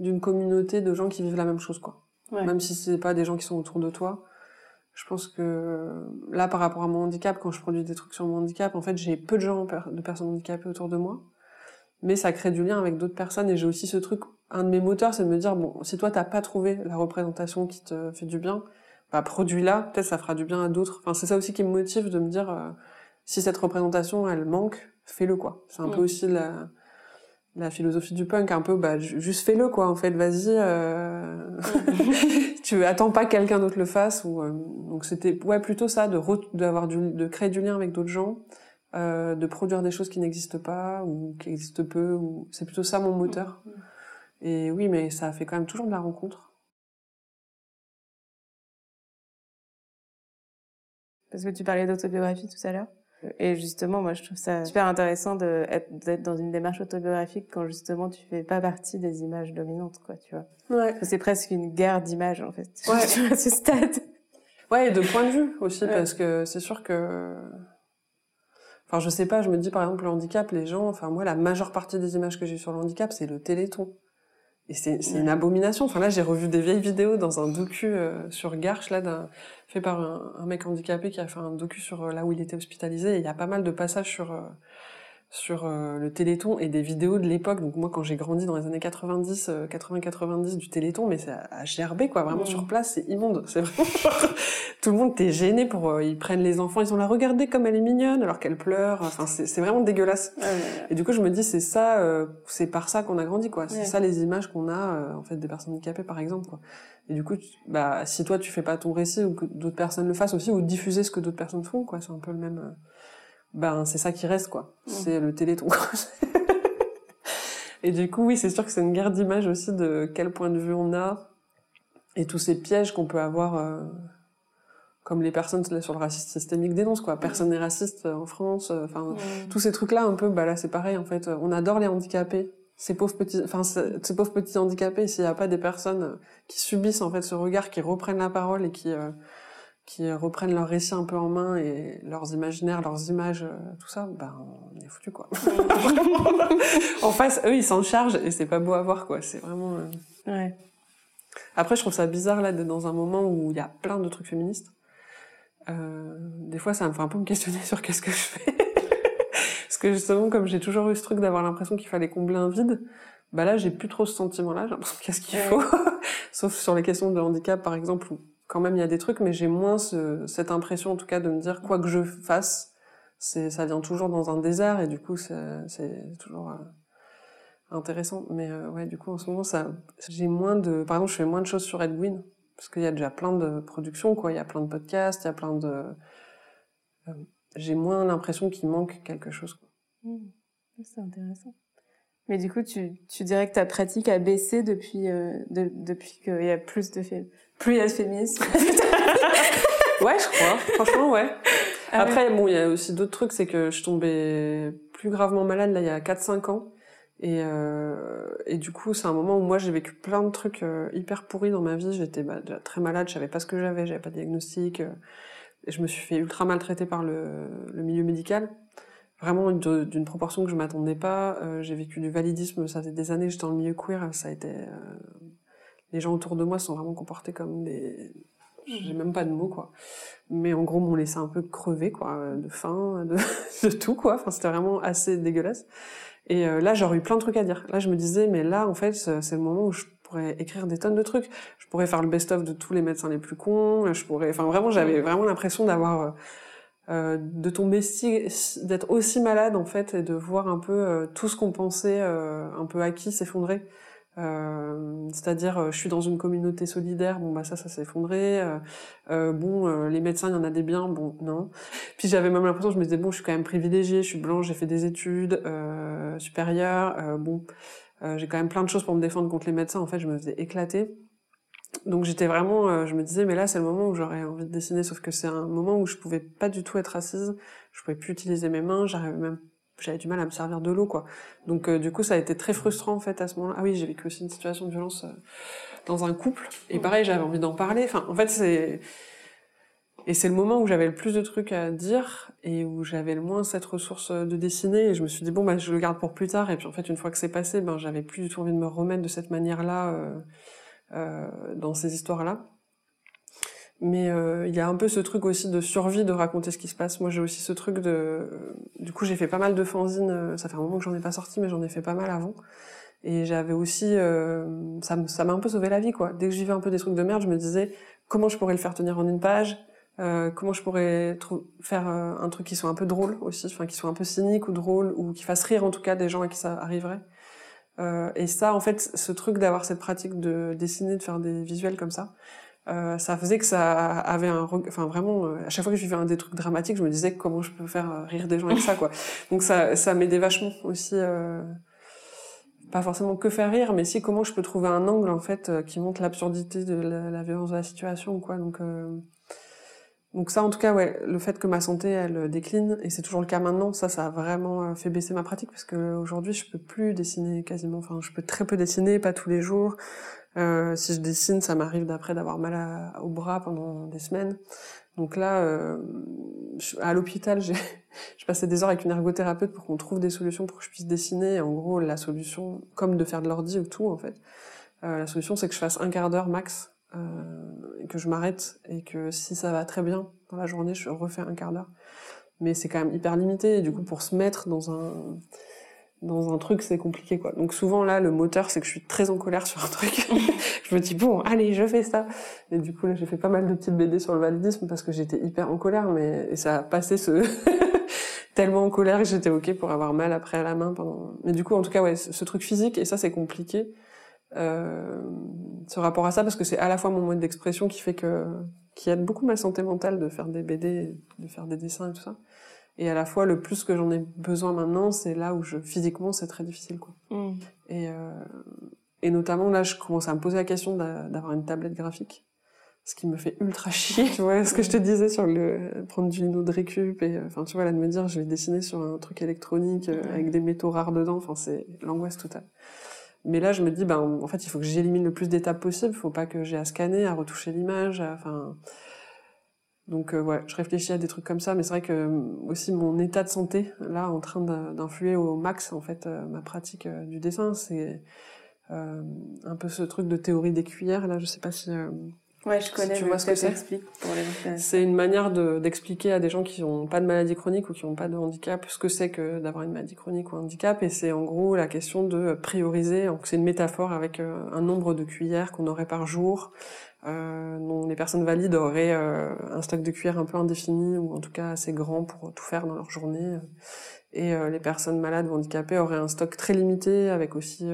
d'une communauté de gens qui vivent la même chose, quoi. Ouais. Même si c'est pas des gens qui sont autour de toi. Je pense que là, par rapport à mon handicap, quand je produis des trucs sur mon handicap, en fait, j'ai peu de gens, de personnes handicapées autour de moi. Mais ça crée du lien avec d'autres personnes et j'ai aussi ce truc, un de mes moteurs, c'est de me dire, bon, si toi t'as pas trouvé la représentation qui te fait du bien, bah, produis-la, peut-être ça fera du bien à d'autres. Enfin, c'est ça aussi qui me motive de me dire, euh, si cette représentation, elle manque, fais-le, quoi. C'est un peu aussi la, la philosophie du punk un peu bah juste fais-le quoi en fait vas-y euh... tu attends pas que quelqu'un d'autre le fasse ou euh... donc c'était ouais plutôt ça de d'avoir du de créer du lien avec d'autres gens euh, de produire des choses qui n'existent pas ou qui existent peu ou c'est plutôt ça mon moteur. Et oui mais ça fait quand même toujours de la rencontre. Parce que tu parlais d'autobiographie tout à l'heure et justement, moi, je trouve ça super intéressant d'être dans une démarche autobiographique quand justement tu fais pas partie des images dominantes, quoi, tu vois. Ouais. C'est presque une guerre d'images, en fait. Ouais. tu vois, à ce stade. Ouais, et de point de vue aussi, Ouais. parce que c'est sûr que... Enfin, je sais pas, je me dis par exemple le handicap, les gens... Enfin, moi, la majeure partie des images que j'ai sur le handicap, c'est le téléthon. Et c'est une abomination. Enfin, là, j'ai revu des vieilles vidéos dans un docu euh, sur Garches, là, fait par un, un mec handicapé qui a fait un docu sur euh, là où il était hospitalisé. Et il y a pas mal de passages sur... euh, sur euh, le Téléthon et des vidéos de l'époque. Donc moi, quand j'ai grandi dans les années 90, 80-90 du Téléthon, mais c'est à gerber, quoi. Vraiment, sur place, c'est immonde. C'est vraiment... Tout le monde t'es gêné pour... Euh, ils prennent les enfants, ils ont la regardé comme elle est mignonne alors qu'elle pleure. Enfin, c'est vraiment dégueulasse. Et du coup, je me dis, c'est ça, euh, c'est par ça qu'on a grandi, quoi. C'est ça les images qu'on a, en fait, des personnes handicapées, par exemple, quoi. Et du coup, bah, si toi, tu fais pas ton récit ou que d'autres personnes le fassent aussi, ou diffuser ce que d'autres personnes font, quoi. C'est un peu le même ben c'est ça qui reste quoi. Mm. C'est le téléthon. et du coup, oui, c'est sûr que c'est une guerre d'image aussi de quel point de vue on a et tous ces pièges qu'on peut avoir, euh, comme les personnes sur le racisme systémique dénoncent quoi. Personne n'est raciste en France. Euh, enfin, mm. tous ces trucs-là un peu, bah là c'est pareil en fait. On adore les handicapés. Ces pauvres petits, enfin ces pauvres petits handicapés. S'il n'y a pas des personnes qui subissent en fait ce regard, qui reprennent la parole et qui euh, qui reprennent leur récit un peu en main et leurs imaginaires, leurs images, euh, tout ça, ben on est foutu quoi. en face, eux ils s'en chargent et c'est pas beau à voir quoi. C'est vraiment. Euh, ouais. Après, je trouve ça bizarre là d'être dans un moment où il y a plein de trucs féministes. Euh, des fois, ça me fait un peu me questionner sur qu'est-ce que je fais. Parce que justement, comme j'ai toujours eu ce truc d'avoir l'impression qu'il fallait combler un vide, bah là, j'ai plus trop ce sentiment-là. J'ai l'impression qu'est-ce qu'il faut. Sauf sur les questions de handicap, par exemple, où quand même il y a des trucs, mais j'ai moins ce, cette impression en tout cas de me dire quoi que je fasse, ça vient toujours dans un désert et du coup c'est toujours euh, intéressant. Mais euh, ouais, du coup en ce moment j'ai moins de, par exemple je fais moins de choses sur Edwin parce qu'il y a déjà plein de productions quoi, il y a plein de podcasts, il y a plein de, euh, j'ai moins l'impression qu'il manque quelque chose. Mmh. C'est intéressant. Mais du coup, tu, tu dirais que ta pratique a baissé depuis, de, depuis qu'il y a plus de films plus il y a de féminisme. ouais, je crois. Franchement, ouais. Ah Après, bon, il y a aussi d'autres trucs, c'est que je tombais plus gravement malade là il y a 4-5 ans. Et, euh, et du coup, c'est un moment où moi j'ai vécu plein de trucs euh, hyper pourris dans ma vie. J'étais bah, déjà très malade, je savais pas ce que j'avais, j'avais pas de diagnostic. Euh, et je me suis fait ultra maltraiter par le, le milieu médical. Vraiment d'une proportion que je m'attendais pas. Euh, j'ai vécu du validisme, ça fait des années que j'étais dans le milieu queer, ça a été les gens autour de moi sont vraiment comportés comme des j'ai même pas de mots quoi. Mais en gros m'ont laissé un peu crever quoi de faim de, de tout quoi. Enfin c'était vraiment assez dégueulasse. Et euh, là j'aurais eu plein de trucs à dire. Là je me disais mais là en fait c'est le moment où je pourrais écrire des tonnes de trucs. Je pourrais faire le best of de tous les médecins les plus cons. Je pourrais enfin vraiment j'avais vraiment l'impression d'avoir euh, euh de tomber si d'être aussi malade en fait et de voir un peu euh, tout ce qu'on pensait un peu acquis s'effondrer euh, c'est-à-dire, euh, je suis dans une communauté solidaire, bon bah ça, ça s'est effondré. Euh, euh bon, les médecins, il y en a des biens, bon non. Puis j'avais même l'impression, je me disais bon, je suis quand même privilégiée, je suis blanche, j'ai fait des études supérieures, bon, j'ai quand même plein de choses pour me défendre contre les médecins. En fait, je me faisais éclater. Donc j'étais vraiment, je me disais mais là c'est le moment où j'aurais envie de dessiner, sauf que c'est un moment où je pouvais pas du tout être assise, je pouvais plus utiliser mes mains, j'arrivais même j'avais du mal à me servir de l'eau quoi. Donc euh, du coup ça a été très frustrant en fait à ce moment-là. Ah oui, j'ai vécu aussi une situation de violence euh, dans un couple et pareil, j'avais envie d'en parler. Enfin en fait c'est et c'est le moment où j'avais le plus de trucs à dire et où j'avais le moins cette ressource de dessiner et je me suis dit bon bah je le garde pour plus tard et puis en fait une fois que c'est passé, ben j'avais plus du tout envie de me remettre de cette manière-là euh, euh dans ces histoires-là. Mais euh, il y a un peu ce truc aussi de survie, de raconter ce qui se passe. Moi, j'ai aussi ce truc de... Du coup, j'ai fait pas mal de fanzines. Euh, ça fait un moment que j'en ai pas sorti, mais j'en ai fait pas mal avant. Et j'avais aussi... Euh, ça m'a un peu sauvé la vie, quoi. Dès que j'y vais un peu des trucs de merde, je me disais comment je pourrais le faire tenir en une page? Euh, comment je pourrais faire euh, un truc qui soit un peu drôle aussi, enfin qui soit un peu cynique ou drôle ou qui fasse rire en tout cas des gens à qui ça arriverait. Euh, et ça, en fait, ce truc d'avoir cette pratique de dessiner, de faire des visuels comme ça, euh, ça faisait que ça avait un enfin vraiment euh, à chaque fois que je vivais un des trucs dramatiques je me disais comment je peux faire euh, rire des gens avec ça quoi. Donc ça ça m'aidait vachement aussi euh, pas forcément que faire rire mais si comment je peux trouver un angle en fait qui montre l'absurdité de la, la, violence de la situation quoi. Donc donc ça en tout cas ouais le fait que ma santé elle décline et c'est toujours le cas maintenant ça ça a vraiment fait baisser ma pratique parce que aujourd'hui je peux plus dessiner quasiment. Enfin je peux très peu dessiner pas tous les jours euh, si je dessine, ça m'arrive d'après d'avoir mal au bras pendant des semaines. Donc là, euh, à l'hôpital, j'ai passé des heures avec une ergothérapeute pour qu'on trouve des solutions pour que je puisse dessiner. en gros, la solution, comme de faire de l'ordi ou tout en fait, euh, la solution c'est que je fasse un quart d'heure max, euh, et que je m'arrête et que si ça va très bien dans la journée, je refais un quart d'heure. mais c'est quand même hyper limité. Et du coup, pour se mettre dans un dans un truc, c'est compliqué, quoi. Donc souvent là, le moteur, c'est que je suis très en colère sur un truc. je me dis bon, allez, je fais ça. Et du coup là, j'ai fait pas mal de petites BD sur le validisme parce que j'étais hyper en colère, mais et ça a passé ce tellement en colère que j'étais ok pour avoir mal après à la main pendant. Mais du coup, en tout cas, ouais, ce truc physique et ça, c'est compliqué. Euh, ce rapport à ça parce que c'est à la fois mon mode d'expression qui fait que qui aide beaucoup ma santé mentale de faire des BD, de faire des dessins et tout ça. Et à la fois, le plus que j'en ai besoin maintenant, c'est là où je physiquement c'est très difficile, quoi. Mm. Et euh, et notamment là, je commence à me poser la question d'avoir une tablette graphique, ce qui me fait ultra chier. tu vois, ce que je te disais sur le prendre du lino de récup et enfin tu vois là de me dire je vais dessiner sur un truc électronique euh, avec des métaux rares dedans. Enfin c'est l'angoisse totale. Mais là, je me dis, ben, en fait, il faut que j'élimine le plus d'étapes possible. Il faut pas que j'ai à scanner, à retoucher l'image, enfin. Donc euh, ouais, je réfléchis à des trucs comme ça, mais c'est vrai que euh, aussi mon état de santé, là, en train d'influer au max en fait euh, ma pratique du dessin, c'est un peu ce truc de théorie des cuillères. Là, je sais pas si Ouais, je connais. tu vois ce que c'est C'est une manière d'expliquer à des gens qui n'ont pas de maladie chronique ou qui n'ont pas de handicap ce que c'est que d'avoir une maladie chronique ou un handicap. Et c'est en gros la question de prioriser. C'est une métaphore avec euh, un nombre de cuillères qu'on aurait par jour. Euh, les personnes valides auraient euh, un stock de cuillères un peu indéfini ou en tout cas assez grand pour tout faire dans leur journée. Et euh, les personnes malades ou handicapées auraient un stock très limité avec aussi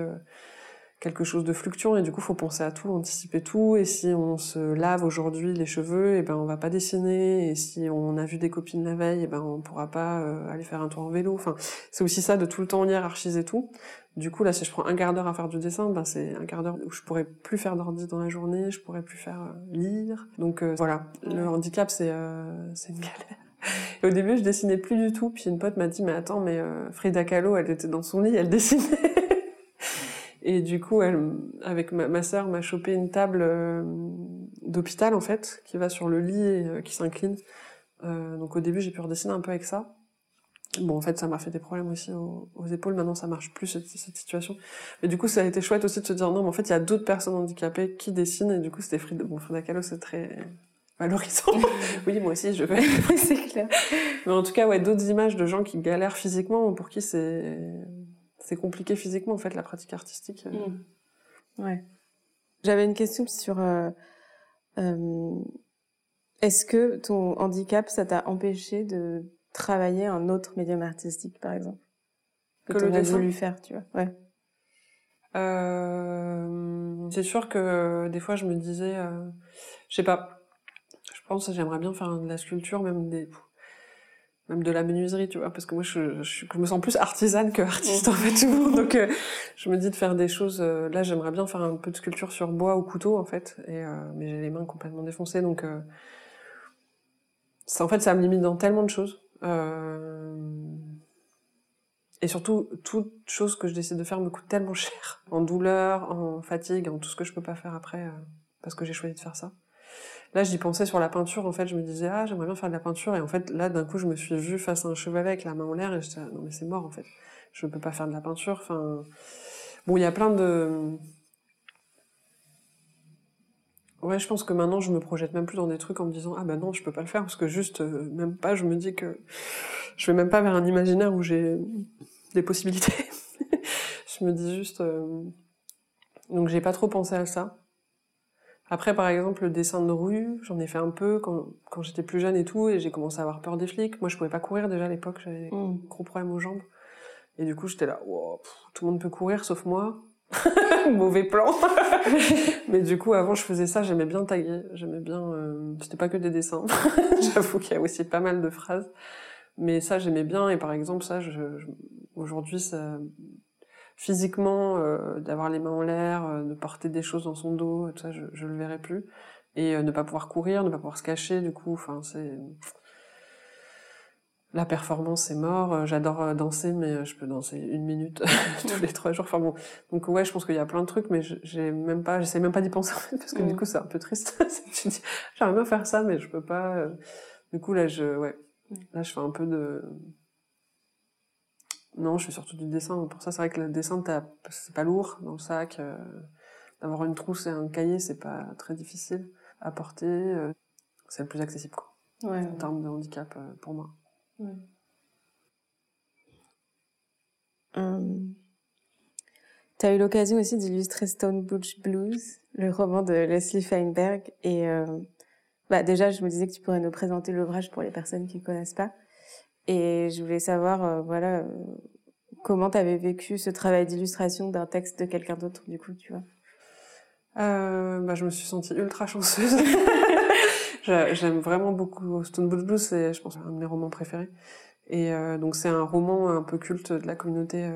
quelque chose de fluctuant et du coup faut penser à tout, anticiper tout. Et si on se lave aujourd'hui les cheveux et eh ben on va pas dessiner. Et si on a vu des copines la veille et eh ben on pourra pas euh, aller faire un tour en vélo. Enfin c'est aussi ça de tout le temps hiérarchiser tout. Du coup là si je prends un quart d'heure à faire du dessin ben c'est un quart d'heure où je pourrais plus faire d'ordi dans la journée je pourrais plus faire euh, lire. Donc euh, voilà. Le handicap c'est c'est une galère. Et au début je dessinais plus du tout. Puis une pote m'a dit mais attends mais Frida Kahlo elle était dans son lit elle dessinait et du coup, elle, avec ma, ma sœur, m'a chopé une table euh, d'hôpital en fait, qui va sur le lit et euh, qui s'incline. Euh, donc au début, j'ai pu redessiner un peu avec ça. Bon, en fait, ça m'a fait des problèmes aussi aux, épaules. Maintenant, ça marche plus cette, cette, situation. Mais du coup, ça a été chouette aussi de se dire non, mais en fait, il y a d'autres personnes handicapées qui dessinent. Et du coup, c'était Frida. Bon, Frida Kahlo, c'est très valorisant. oui, moi aussi, je vais. c'est clair. Mais en tout cas, ouais, d'autres images de gens qui galèrent physiquement, pour qui c'est c'est compliqué physiquement en fait la pratique artistique. Euh. Mm. Ouais. J'avais une question sur euh, euh, est-ce que ton handicap ça t'a empêché de travailler un autre médium artistique par exemple? Que, que tu voulu faire, tu vois. Ouais. c'est sûr que des fois je me disais, je sais pas, je pense que j'aimerais bien faire de la sculpture, même des même de la menuiserie, tu vois, parce que moi, je, je, je me sens plus artisane que artiste, en fait, souvent. Donc, euh, je me dis de faire des choses... Euh, là, j'aimerais bien faire un peu de sculpture sur bois ou couteau, en fait, et, euh, mais j'ai les mains complètement défoncées, donc... ça, en fait, ça me limite dans tellement de choses. Et surtout, toute chose que je décide de faire me coûte tellement cher. En douleur, en fatigue, en tout ce que je peux pas faire après, parce que j'ai choisi de faire ça. Là, j'y pensais sur la peinture, en fait, je me disais, ah, j'aimerais bien faire de la peinture, et en fait, là, d'un coup, je me suis vue face à un chevalet avec la main en l'air, et j'étais, non, mais c'est mort, en fait. Je ne peux pas faire de la peinture, enfin... Bon, il y a plein de... Ouais, je pense que maintenant, je me projette même plus dans des trucs en me disant, ah bah non, je peux pas le faire, parce que juste, euh, même pas, je me dis que je vais même pas vers un imaginaire où j'ai des possibilités. je me dis juste... Euh, donc j'ai pas trop pensé à ça. Après, par exemple, le dessin de rue, j'en ai fait un peu quand, quand j'étais plus jeune et tout, et j'ai commencé à avoir peur des flics. Moi, je pouvais pas courir déjà à l'époque, j'avais mmh. gros problème aux jambes. Et du coup, j'étais là, tout le monde peut courir sauf moi. Mauvais plan. Mais du coup, avant, je faisais ça, j'aimais bien taguer, j'aimais bien. Euh... C'était pas que des dessins. J'avoue qu'il y a aussi pas mal de phrases. Mais ça, j'aimais bien. Et par exemple, ça, je... aujourd'hui, ça physiquement, euh, d'avoir les mains en l'air, euh, de porter des choses dans son dos, tout ça, je, je le verrai plus. Et euh, ne pas pouvoir courir, ne pas pouvoir se cacher, du coup, enfin, c'est... La performance, c'est mort. J'adore danser, mais je peux danser une minute tous les trois jours. Enfin bon, donc ouais, je pense qu'il y a plein de trucs, mais j'ai même pas, j'essaie même pas d'y penser parce que du coup, c'est un peu triste. j'aimerais bien faire ça, mais je peux pas. Du coup, là, je, ouais, là, je fais un peu de, non, je fais surtout du dessin. Pour ça, c'est vrai que le dessin, c'est pas lourd dans le sac. Euh, d'avoir une trousse et un cahier, c'est pas très difficile à porter. Euh, c'est le plus accessible, quoi. Ouais, en termes de handicap euh, pour moi. Hum. Tu as eu l'occasion aussi d'illustrer Stone Butch Blues, le roman de Leslie Feinberg. Et euh, bah déjà, je me disais que tu pourrais nous présenter l'ouvrage pour les personnes qui ne connaissent pas. Et je voulais savoir, euh, voilà, euh, comment tu avais vécu ce travail d'illustration d'un texte de quelqu'un d'autre, du coup, tu vois. bah, je me suis sentie ultra chanceuse. J'aime vraiment beaucoup Stone Blues, c'est, je pense, un de mes romans préférés. Et donc, c'est un roman un peu culte de la communauté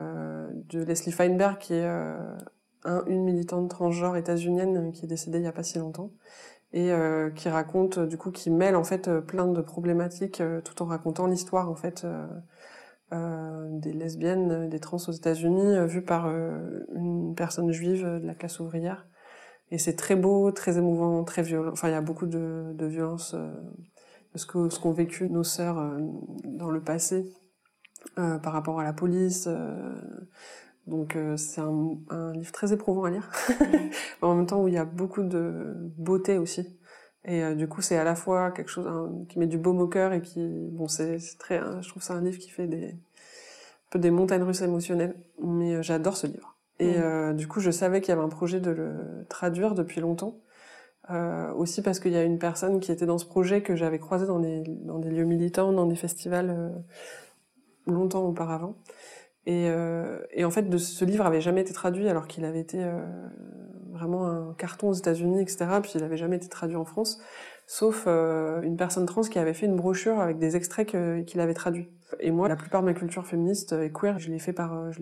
euh, de Leslie Feinberg, qui est euh, un, une militante transgenre états-unienne qui est décédée il n'y a pas si longtemps et euh, qui raconte du coup qui mêle en fait plein de problématiques tout en racontant l'histoire en fait des lesbiennes, des trans aux États-Unis vues par une personne juive de la classe ouvrière. Et c'est très beau, très émouvant, très violent. Enfin, il y a beaucoup de, de violence parce que ce qu'ont vécu nos sœurs dans le passé euh, par rapport à la police. Euh, donc euh, c'est un, un, livre très éprouvant à lire, en même temps où il y a beaucoup de beauté aussi. Et du coup, c'est à la fois quelque chose qui met du baume au cœur et qui, bon, c'est très, hein, je trouve ça un livre qui fait des, un peu des montagnes russes émotionnelles. Mais j'adore ce livre. Et du coup, je savais qu'il y avait un projet de le traduire depuis longtemps. Euh, aussi parce qu'il y a une personne qui était dans ce projet que j'avais croisé dans des, dans des lieux militants, dans des festivals longtemps auparavant. Et, euh, et, en fait, de, ce livre avait jamais été traduit alors qu'il avait été euh, vraiment un carton aux États-Unis, etc. Puis il avait jamais été traduit en France, sauf euh, une personne trans qui avait fait une brochure avec des extraits qu'il avait traduits. Et moi, la plupart de ma culture féministe et queer, je l'ai fait par, euh, je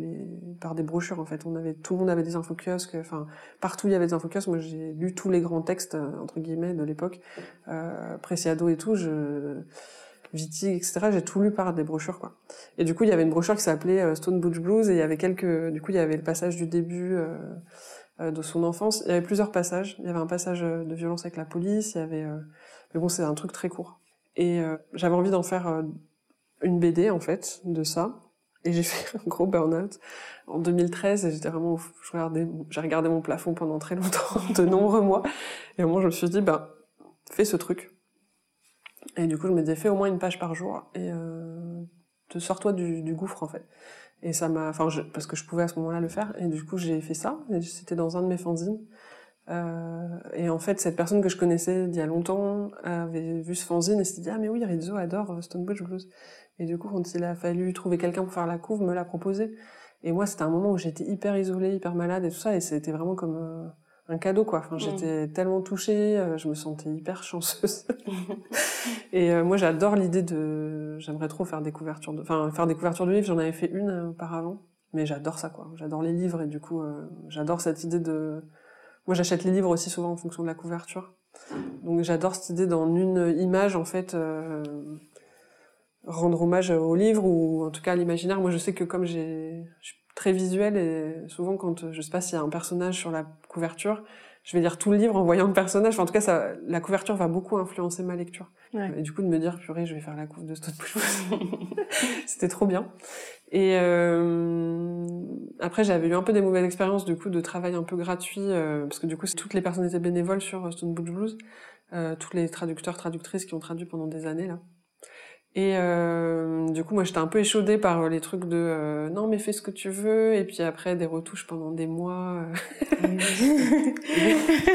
par des brochures en fait. On avait, tout le monde avait des infokiosques. Enfin, partout il y avait des infokiosques. Moi, j'ai lu tous les grands textes entre guillemets de l'époque, euh, Preciado et tout. Je Etc. J'ai tout lu par des brochures, quoi. Et du coup, il y avait une brochure qui s'appelait euh, Stone Butch Blues et il y avait quelques, du coup, il y avait le passage du début euh, euh, de son enfance. Il y avait plusieurs passages. Il y avait un passage de violence avec la police. Il y avait, mais bon, c'est un truc très court. Et j'avais envie d'en faire une BD en fait de ça. Et j'ai fait un gros burn-out en 2013 et j'étais vraiment, je regardais, j'ai regardé mon plafond pendant très longtemps, de nombreux mois. Et au moment, je me suis dit, ben, fais ce truc. Et du coup, je me disais, fais au moins une page par jour et euh, te sors-toi du, du, gouffre en fait. Et ça m'a, enfin, parce que je pouvais à ce moment-là le faire. Et du coup, j'ai fait ça. C'était dans un de mes fanzines. Euh, et en fait, cette personne que je connaissais d'il y a longtemps avait vu ce fanzine et s'est dit ah mais oui, Rizzo adore euh, Stone Butch Blues. Et du coup, quand il a fallu trouver quelqu'un pour faire la couve, me l'a proposé. Et moi, c'était un moment où j'étais hyper isolée, hyper malade et tout ça, et c'était vraiment comme euh, un cadeau quoi. Enfin, j'étais tellement touchée, euh, je me sentais hyper chanceuse. et euh, moi, j'adore l'idée de, j'aimerais trop faire des couvertures de, enfin faire des couvertures de livres. J'en avais fait une euh, auparavant, mais j'adore ça quoi. J'adore les livres et du coup, j'adore cette idée de. Moi, j'achète les livres aussi souvent en fonction de la couverture. Donc, j'adore cette idée dans une image en fait. rendre hommage au livre ou en tout cas à l'imaginaire. Moi, je sais que comme j'ai, très visuel et souvent quand je sais pas s'il y a un personnage sur la couverture, je vais lire tout le livre en voyant le personnage. en tout cas, ça, la couverture va beaucoup influencer ma lecture. Et du coup, de me dire, purée, je vais faire la couve de Stone C'était trop bien. Et euh, après, j'avais eu un peu des mauvaises expériences du coup de travail un peu gratuit euh, parce que du coup, toutes les personnes étaient bénévoles sur Stone Blues, euh, tous les traducteurs, traductrices qui ont traduit pendant des années là. Et euh, du coup, moi, j'étais un peu échaudée par euh, les trucs de euh, non, mais fais ce que tu veux, et puis après des retouches pendant des mois.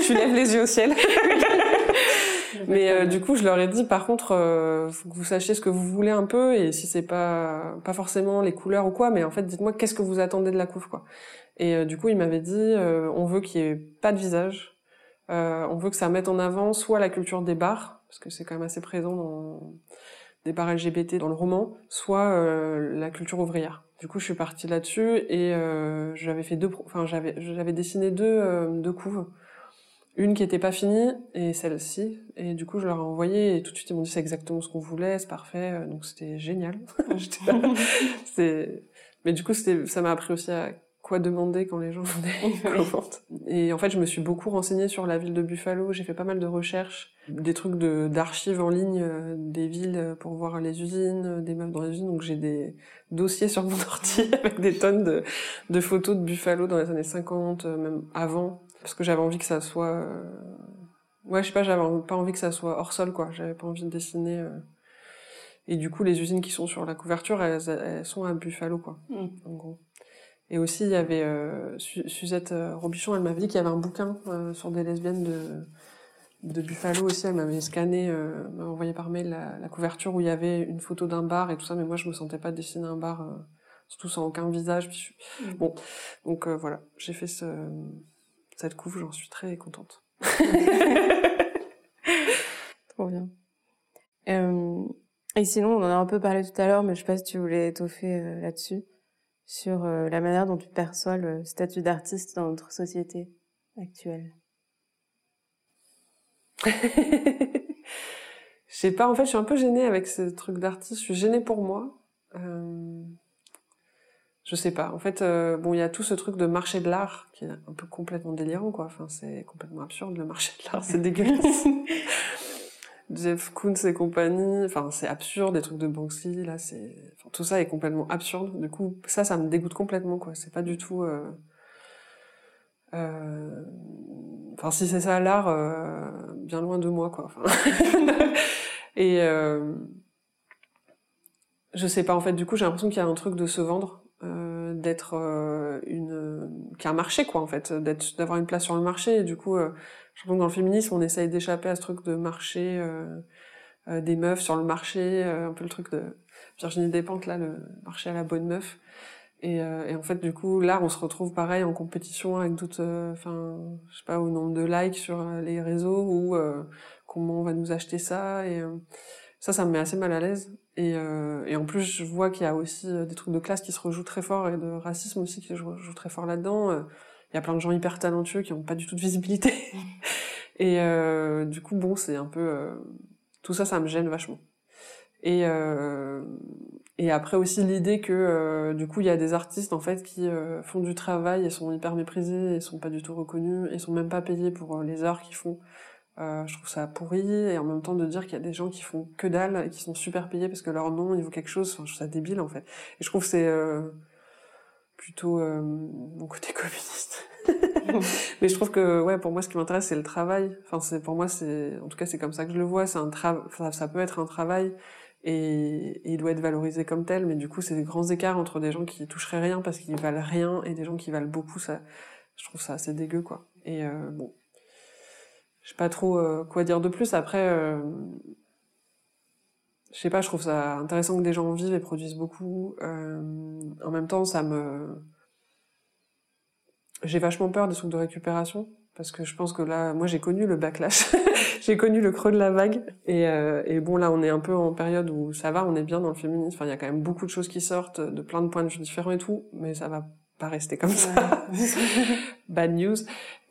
tu lèves les yeux au ciel. mais du coup, je leur ai dit, par contre, faut que vous sachiez ce que vous voulez un peu, et si c'est pas pas forcément les couleurs ou quoi, mais en fait, dites-moi qu'est-ce que vous attendez de la couve, quoi. Et du coup, ils m'avaient dit, on veut qu'il y ait pas de visage, on veut que ça mette en avant soit la culture des bars, parce que c'est quand même assez présent dans des LGBT dans le roman, soit euh, la culture ouvrière. Du coup, je suis partie là-dessus et euh, j'avais fait deux, enfin j'avais j'avais dessiné deux euh, deux couves, une qui était pas finie et celle-ci. Et du coup, je leur ai envoyé et tout de suite ils m'ont dit c'est exactement ce qu'on voulait, c'est parfait. Donc c'était génial. mais du coup, c'était ça m'a appris aussi à quoi demander quand les gens venaient Et en fait, je me suis beaucoup renseignée sur la ville de Buffalo. J'ai fait pas mal de recherches, des trucs d'archives en ligne euh, des villes pour voir les usines, des meufs dans les usines. Donc j'ai des dossiers sur mon ordi avec des tonnes de, de, photos de Buffalo dans les années 50, euh, même avant, parce que j'avais envie que ça soit euh, ouais, je sais pas, j'avais pas envie que ça soit hors sol, quoi. J'avais pas envie de dessiner. euh. Et du coup, les usines qui sont sur la couverture, elles, elles sont à Buffalo, quoi, Mm. en gros. Et aussi, il y avait euh, Su- Suzette euh, Robichon, elle m'avait dit qu'il y avait un bouquin euh, sur des lesbiennes de, de Buffalo aussi. Elle m'avait scanné, euh, m'a envoyé par mail la, la couverture où il y avait une photo d'un bar et tout ça, mais moi, je me sentais pas dessiner un bar, euh, surtout sans aucun visage. Puis je- Mm. Bon, donc euh, voilà, j'ai fait ce, cette couve, j'en suis très contente. Trop bien. Euh, et sinon, on en a un peu parlé tout à l'heure, mais je sais pas si tu voulais étoffer euh, là-dessus, sur euh, la manière dont tu perçois le statut d'artiste dans notre société actuelle. Je sais pas, en fait, je suis un peu gênée avec ce truc d'artiste. Je suis gênée pour moi. Euh, Je sais pas. En fait, euh, bon, il y a tout ce truc de marché de l'art qui est un peu complètement délirant, quoi. Enfin, c'est complètement absurde le marché de l'art, c'est dégueulasse. Jeff Koons et compagnie, enfin, c'est absurde, des trucs de Banksy, là, c'est, tout ça est complètement absurde. Du coup, ça, ça me dégoûte complètement, quoi. C'est pas du tout, euh... euh, Enfin, si c'est ça l'art, euh, bien loin de moi, quoi. Et je sais pas, en fait, du coup, j'ai l'impression qu'il y a un truc de se vendre, d'être euh, une, qu'il y a un marché, quoi, en fait, d'être, d'avoir une place sur le marché. Et du coup, euh, je trouve que dans le féminisme, on essaye d'échapper à ce truc de marché, euh, euh, des meufs sur le marché, euh, un peu le truc de Virginie Despentes, là, le marché à la bonne meuf. Et, euh, et en fait, du coup, là, on se retrouve pareil en compétition avec d'autres, euh, enfin, je sais pas, au nombre de likes sur euh, les réseaux ou euh, comment on va nous acheter ça. Et euh, ça, ça me met assez mal à l'aise. Et, euh, et en plus, je vois qu'il y a aussi euh, des trucs de classe qui se rejouent très fort et de racisme aussi qui se joue, joue très fort là-dedans. Euh, Il y a plein de gens hyper talentueux qui n'ont pas du tout de visibilité. et euh, du coup, bon, c'est un peu... euh, tout ça, ça me gêne vachement. Et, euh, et après aussi l'idée que euh, du coup il y a des artistes en fait qui font du travail et sont hyper méprisés et sont pas du tout reconnus et sont même pas payés pour les heures qu'ils font. Euh, je trouve ça pourri et en même temps de dire qu'il y a des gens qui font que dalle et qui sont super payés parce que leur nom il vaut quelque chose. Enfin, je trouve ça débile en fait. Et je trouve que c'est euh, plutôt euh, mon côté communiste. Mais je trouve que ouais pour moi ce qui m'intéresse c'est le travail. Enfin c'est pour moi c'est en tout cas c'est comme ça que je le vois. C'est un travail. Ça, ça peut être un travail et, et il doit être valorisé comme tel, mais du coup, c'est des grands écarts entre des gens qui toucheraient rien parce qu'ils valent rien et des gens qui valent beaucoup, ça, je trouve ça assez dégueu, quoi. Et euh, bon, je sais pas trop euh, quoi dire de plus. Après, euh, je sais pas, je trouve ça intéressant que des gens en vivent et produisent beaucoup. Euh, en même temps, ça me, j'ai vachement peur des trucs de récupération parce que je pense que là, moi, j'ai connu le backlash. j'ai connu le creux de la vague. Et, euh, et, bon, là, on est un peu en période où ça va, on est bien dans le féminisme. Enfin, il y a quand même beaucoup de choses qui sortent, de plein de points de vue différents et tout, mais ça va pas rester comme ça. Bad news.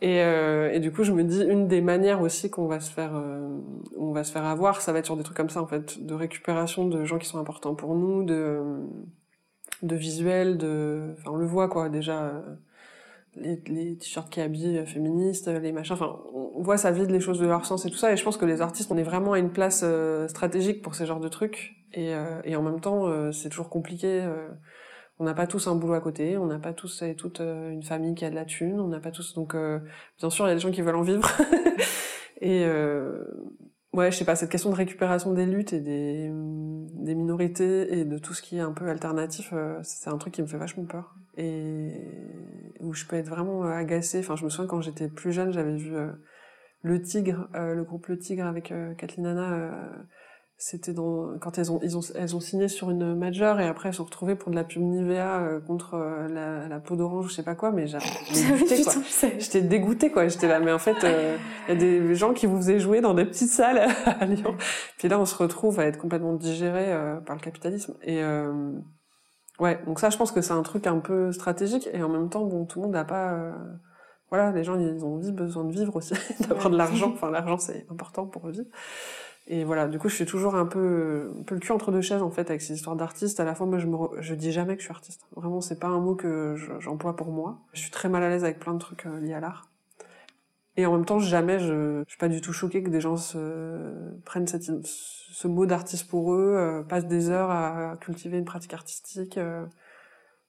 Et, euh, et du coup, je me dis, une des manières aussi qu'on va se faire, euh, on va se faire avoir, ça va être sur des trucs comme ça, en fait, de récupération de gens qui sont importants pour nous, de, de visuels, de, enfin, on le voit, quoi, déjà, les, les t-shirts qui habillent féministes, les machins, enfin, on voit ça vide les choses de leur sens et tout ça, et je pense que les artistes, on est vraiment à une place euh, stratégique pour ces genres de trucs, et, euh, et en même temps, euh, c'est toujours compliqué, euh, on n'a pas tous un boulot à côté, on n'a pas tous et toutes euh, une famille qui a de la thune, on n'a pas tous, donc euh, bien sûr, il y a des gens qui veulent en vivre, et euh, ouais, je sais pas, cette question de récupération des luttes et des, minorités et de tout ce qui est un peu alternatif, euh, c'est un truc qui me fait vachement peur. Et où je peux être vraiment agacée. Enfin, je me souviens quand j'étais plus jeune, j'avais vu euh, Le Tigre, euh, le groupe Le Tigre avec euh, Kathleen Hanna. C'était dans quand elles ont ils ont elles ont signé sur une major et après elles se sont retrouvées pour de la pub Nivea euh, contre euh, la, la peau d'orange ou je sais pas quoi mais j'avais dégoûté quoi. j'étais dégoûtée quoi. J'étais là mais en fait il euh, y a des gens qui vous faisaient jouer dans des petites salles à Lyon. Puis là on se retrouve à être complètement digéré euh, par le capitalisme. Et euh, ouais donc ça je pense que c'est un truc un peu stratégique. Et en même temps bon tout le monde n'a pas voilà les gens ils ont besoin de vivre aussi d'avoir de l'argent. Enfin l'argent c'est important pour vivre et voilà, du coup, je suis toujours un peu, un peu le cul entre deux chaises, en fait, avec ces histoires d'artistes. À la fois, moi, je me, re... je dis jamais que je suis artiste. Vraiment, c'est pas un mot que j'emploie pour moi. Je suis très mal à l'aise avec plein de trucs euh, liés à l'art. Et en même temps, jamais je, je suis pas du tout choquée que des gens se prennent cette, ce mot d'artiste pour eux, euh, passent des heures à cultiver une pratique artistique. Euh...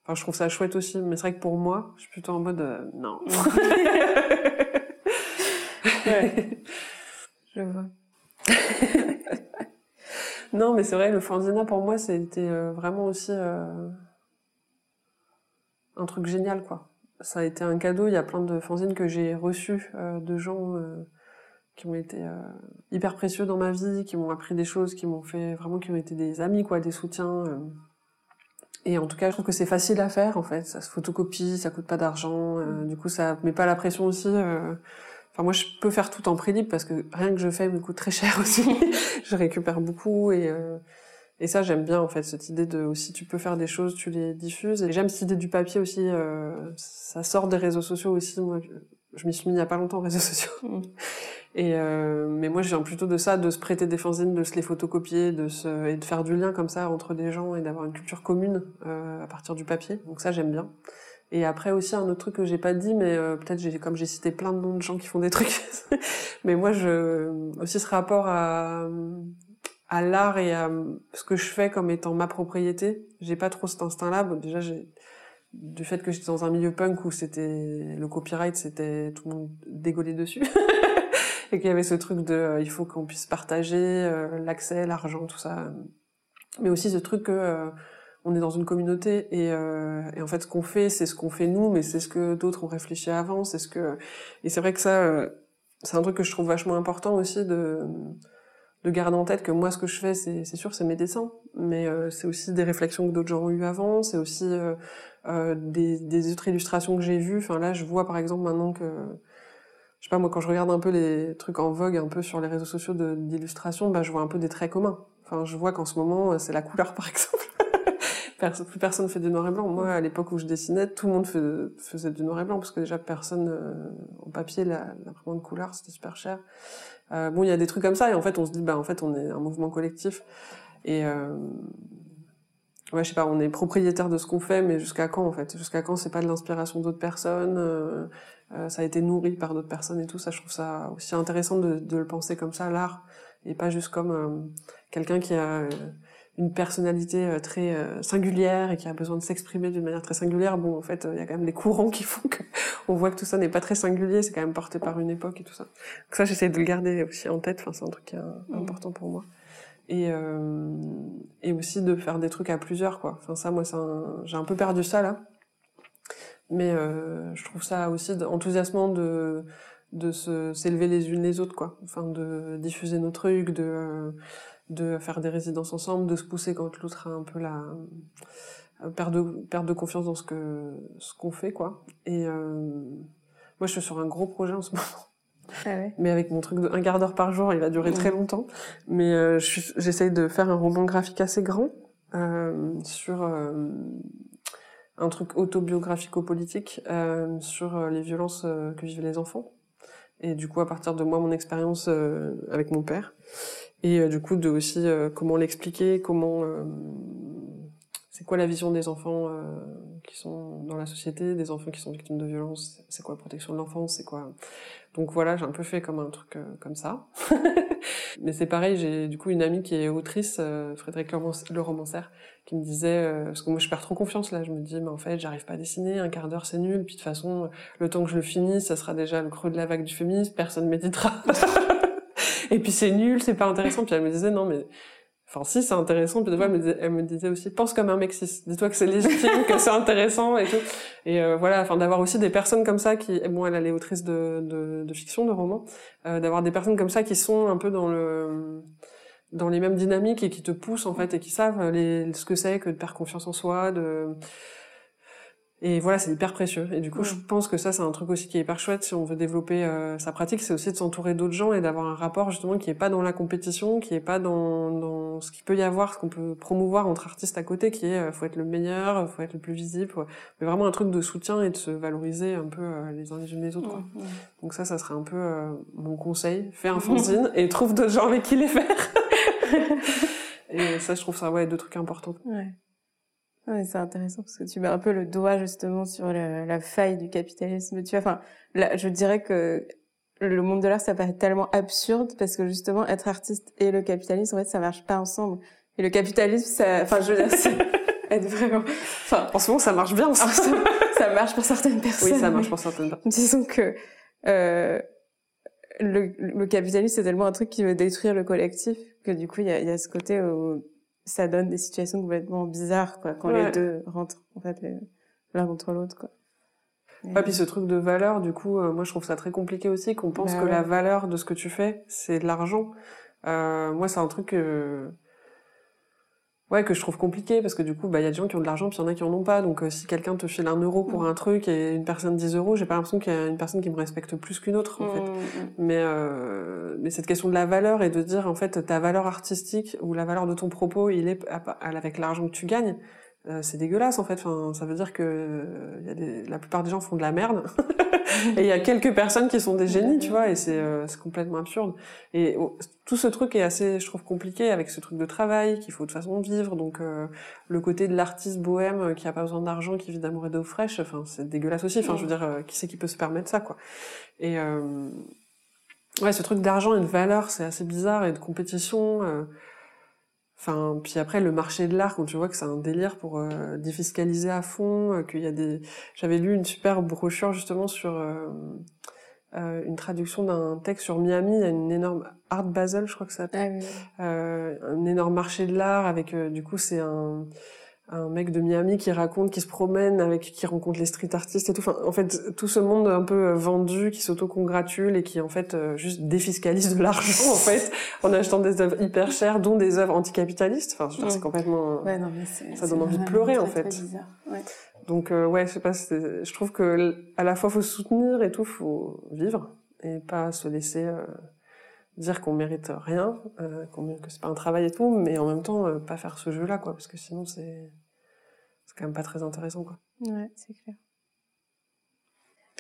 Enfin, je trouve ça chouette aussi. Mais c'est vrai que pour moi, je suis plutôt en mode, euh, non. ouais. Je vois. non, mais c'est vrai, le fanzina pour moi, c'était euh, vraiment aussi euh, un truc génial, quoi. Ça a été un cadeau. Il y a plein de fanzines que j'ai reçus euh, de gens qui ont été hyper précieux dans ma vie, qui m'ont appris des choses, qui m'ont fait vraiment, qui ont été des amis, quoi, des soutiens. Et en tout cas, je trouve que c'est facile à faire, en fait. Ça se photocopie, ça coûte pas d'argent. du coup, ça met pas la pression aussi. Enfin, moi, je peux faire tout en prix libre parce que rien que je fais me coûte très cher aussi. je récupère beaucoup et euh, et ça j'aime bien en fait cette idée de aussi tu peux faire des choses, tu les diffuses. Et j'aime cette idée du papier aussi. Euh, ça sort des réseaux sociaux aussi. Moi, je, m'y suis mis il y a pas longtemps aux réseaux sociaux. Mm. Et euh, mais moi, je viens plutôt de ça, de se prêter des fanzines, de se les photocopier, de se et de faire du lien comme ça entre des gens et d'avoir une culture commune euh, à partir du papier. Donc ça, j'aime bien. Et après aussi un autre truc que j'ai pas dit, mais euh, peut-être j'ai comme j'ai cité plein de noms de gens qui font des trucs, mais moi je aussi ce rapport à à l'art et à ce que je fais comme étant ma propriété. J'ai pas trop cet instinct-là. Bon, déjà j'ai du fait que j'étais dans un milieu punk où c'était le copyright, c'était tout le monde dégollé dessus. et qu'il y avait ce truc de euh, il faut qu'on puisse partager euh, l'accès, l'argent, tout ça. Mais aussi ce truc que on est dans une communauté et, euh, et en fait ce qu'on fait c'est ce qu'on fait nous mais c'est ce que d'autres ont réfléchi avant c'est ce que et c'est vrai que ça euh, c'est un truc que je trouve vachement important aussi de de garder en tête que moi ce que je fais c'est sûr c'est mes dessins mais euh, c'est aussi des réflexions que d'autres gens ont eu avant c'est aussi euh, euh, des, des autres illustrations que j'ai vues. Enfin là je vois par exemple maintenant que je sais pas moi quand je regarde un peu les trucs en vogue un peu sur les réseaux sociaux d'illustration bah je vois un peu des traits communs. Enfin je vois qu'en ce moment c'est la couleur par exemple plus personne fait du noir et blanc. Moi, à l'époque où je dessinais, tout le monde faisait du noir et blanc parce que déjà personne euh, en papier l'imprimante couleur, c'était super cher. Euh, bon, il y a des trucs comme ça et en fait, on se dit bah en fait, on est un mouvement collectif et euh, ouais, je sais pas, on est propriétaire de ce qu'on fait, mais jusqu'à quand en fait? Jusqu'à quand c'est pas de l'inspiration d'autres personnes euh, euh, Ça a été nourri par d'autres personnes et tout ça. Je trouve ça aussi intéressant de, de le penser comme ça, l'art, et pas juste comme quelqu'un qui a une personnalité euh, très euh, singulière et qui a besoin de s'exprimer d'une manière très singulière, bon, en fait, euh, il y a quand même des courants qui font que on voit que tout ça n'est pas très singulier, c'est quand même porté par une époque et tout ça. Donc ça, j'essaie de le garder aussi en tête. Enfin, c'est un truc qui est mmh. important pour moi. Et euh, et aussi de faire des trucs à plusieurs, quoi. Enfin, ça, moi, c'est j'ai un peu perdu ça là, mais euh, je trouve ça aussi enthousiasmant de de se s'élever les unes les autres, quoi. Enfin, de diffuser nos trucs, de de faire des résidences ensemble, de se pousser quand l'autre a un peu la euh, perte de, perte de confiance dans ce que ce qu'on fait quoi. Et euh, moi je suis sur un gros projet en ce moment. Ah ouais. Mais avec mon truc de un quart d'heure par jour, il va durer très longtemps. Mais euh, j'essaye de faire un roman graphique assez grand euh, sur euh, un truc autobiographico-politique euh, sur les violences que vivent les enfants. Et du coup, à partir de moi, mon expérience avec mon père et euh, du coup de aussi euh, comment l'expliquer, comment euh, c'est quoi la vision des enfants qui sont dans la société, des enfants qui sont victimes de violences, c'est quoi la protection de l'enfance, c'est quoi? Donc voilà, j'ai un peu fait comme un truc comme ça. Mais c'est pareil, j'ai du coup une amie qui est autrice, Frédéric le romancière, qui me disait parce que moi je perds trop confiance là, je me dis mais en fait j'arrive pas à dessiner, un quart d'heure c'est nul, puis de toute façon le temps que je le finisse, ça sera déjà le creux de la vague du féminisme, personne méditera. et puis c'est nul, c'est pas intéressant. Puis elle me disait non mais Enfin, si, c'est intéressant. Puis des fois, elle me, disait, aussi, pense comme un mec. Dis-toi que c'est légitime, que c'est intéressant et tout. Et euh, voilà, enfin, d'avoir aussi des personnes comme ça qui, bon, elle, est autrice de, de, de fiction, de romans, euh, d'avoir des personnes comme ça qui sont un peu dans le, dans les mêmes dynamiques et qui te poussent en fait et qui savent les, ce que c'est que de perdre confiance en soi, de et voilà, c'est hyper précieux. Et du coup, je pense que ça, c'est un truc aussi qui est hyper chouette si on veut développer euh, sa pratique, c'est aussi de s'entourer d'autres gens et d'avoir un rapport justement qui est pas dans la compétition, qui est pas dans, dans ce qu'il peut y avoir, ce qu'on peut promouvoir entre artistes à côté, qui est euh, faut être le meilleur, faut être le plus visible, mais vraiment un truc de soutien et de se valoriser un peu euh, les uns les unes les autres. Quoi. Donc ça, ça serait un peu mon conseil. Fais un fanzine et trouve d'autres gens avec qui les faire. et ça, je trouve ça ouais deux trucs importants. Ouais. Ouais, c'est intéressant parce que tu mets un peu le doigt justement sur la, faille du capitalisme. Tu vois, enfin, là, je dirais que le monde de l'art, ça paraît tellement absurde parce que justement, être artiste et le capitalisme, en fait, ça marche pas ensemble. Et le capitalisme, ça, enfin, je veux dire, c'est être vraiment, enfin, en ce moment, ça marche bien. Ça. ça marche pour certaines personnes. Oui, ça marche pour certaines personnes. Disons que, euh, le, capitalisme, c'est tellement un truc qui veut détruire le collectif que du coup, il y a, y a, ce côté où ça donne des situations complètement bizarres, quoi, quand les deux rentrent, en fait, l'un contre l'autre, quoi. Et puis ce truc de valeur, du coup, euh, moi je trouve ça très compliqué aussi, qu'on pense bah que la valeur de ce que tu fais, c'est de l'argent. Euh, moi, c'est un truc que ouais que je trouve compliqué parce que du coup bah il y a des gens qui ont de l'argent puis il y en a qui en ont pas donc euh, si quelqu'un te file un euro pour mm. un truc et une personne 10 euros j'ai pas l'impression qu'il y a une personne qui me respecte plus qu'une autre en fait mm, mm, mais euh, mais cette question de la valeur et de dire en fait ta valeur artistique ou la valeur de ton propos il est avec l'argent que tu gagnes euh, c'est dégueulasse en fait. Enfin, ça veut dire que euh, y a des... la plupart des gens font de la merde et il y a quelques personnes qui sont des génies, tu vois, et c'est euh, complètement absurde. Et tout ce truc est assez, je trouve, compliqué avec ce truc de travail qu'il faut de façon vivre. Donc le côté de l'artiste bohème qui a pas besoin d'argent, qui vit d'amour et d'eau fraîche, enfin c'est dégueulasse aussi. Enfin, je veux dire, qui c'est qui peut se permettre ça, quoi? Et ouais, ce truc d'argent et de valeur, c'est assez bizarre et de compétition. Enfin, puis après le marché de l'art, quand tu vois que c'est un délire pour euh, défiscaliser à fond, euh, qu'il y a des. J'avais lu une super brochure justement sur euh, euh une traduction d'un texte sur Miami. Il y a une énorme Art Basel, je crois que ça s'appelle. Ah, un énorme marché de l'art avec du coup c'est un un mec de Miami qui raconte, qui se promène avec, qui rencontre les street artistes et tout. Enfin, en fait, tout ce monde un peu euh, vendu, qui s'auto-congratule et qui en fait euh, juste défiscalise de l'argent en fait en achetant des œuvres hyper chères, dont des œuvres anticapitalistes. Enfin, c'est complètement. Ouais, non, mais ça donne envie de pleurer en fait. Ouais. Donc euh, ouais, je sais pas. Je trouve que à la fois faut soutenir et tout, faut vivre et pas se laisser. Euh, dire qu'on mérite rien, euh, que c'est pas un travail et tout, mais en même temps euh, pas faire ce jeu-là, quoi, parce que sinon c'est quand même pas très intéressant, quoi. Ouais, c'est clair.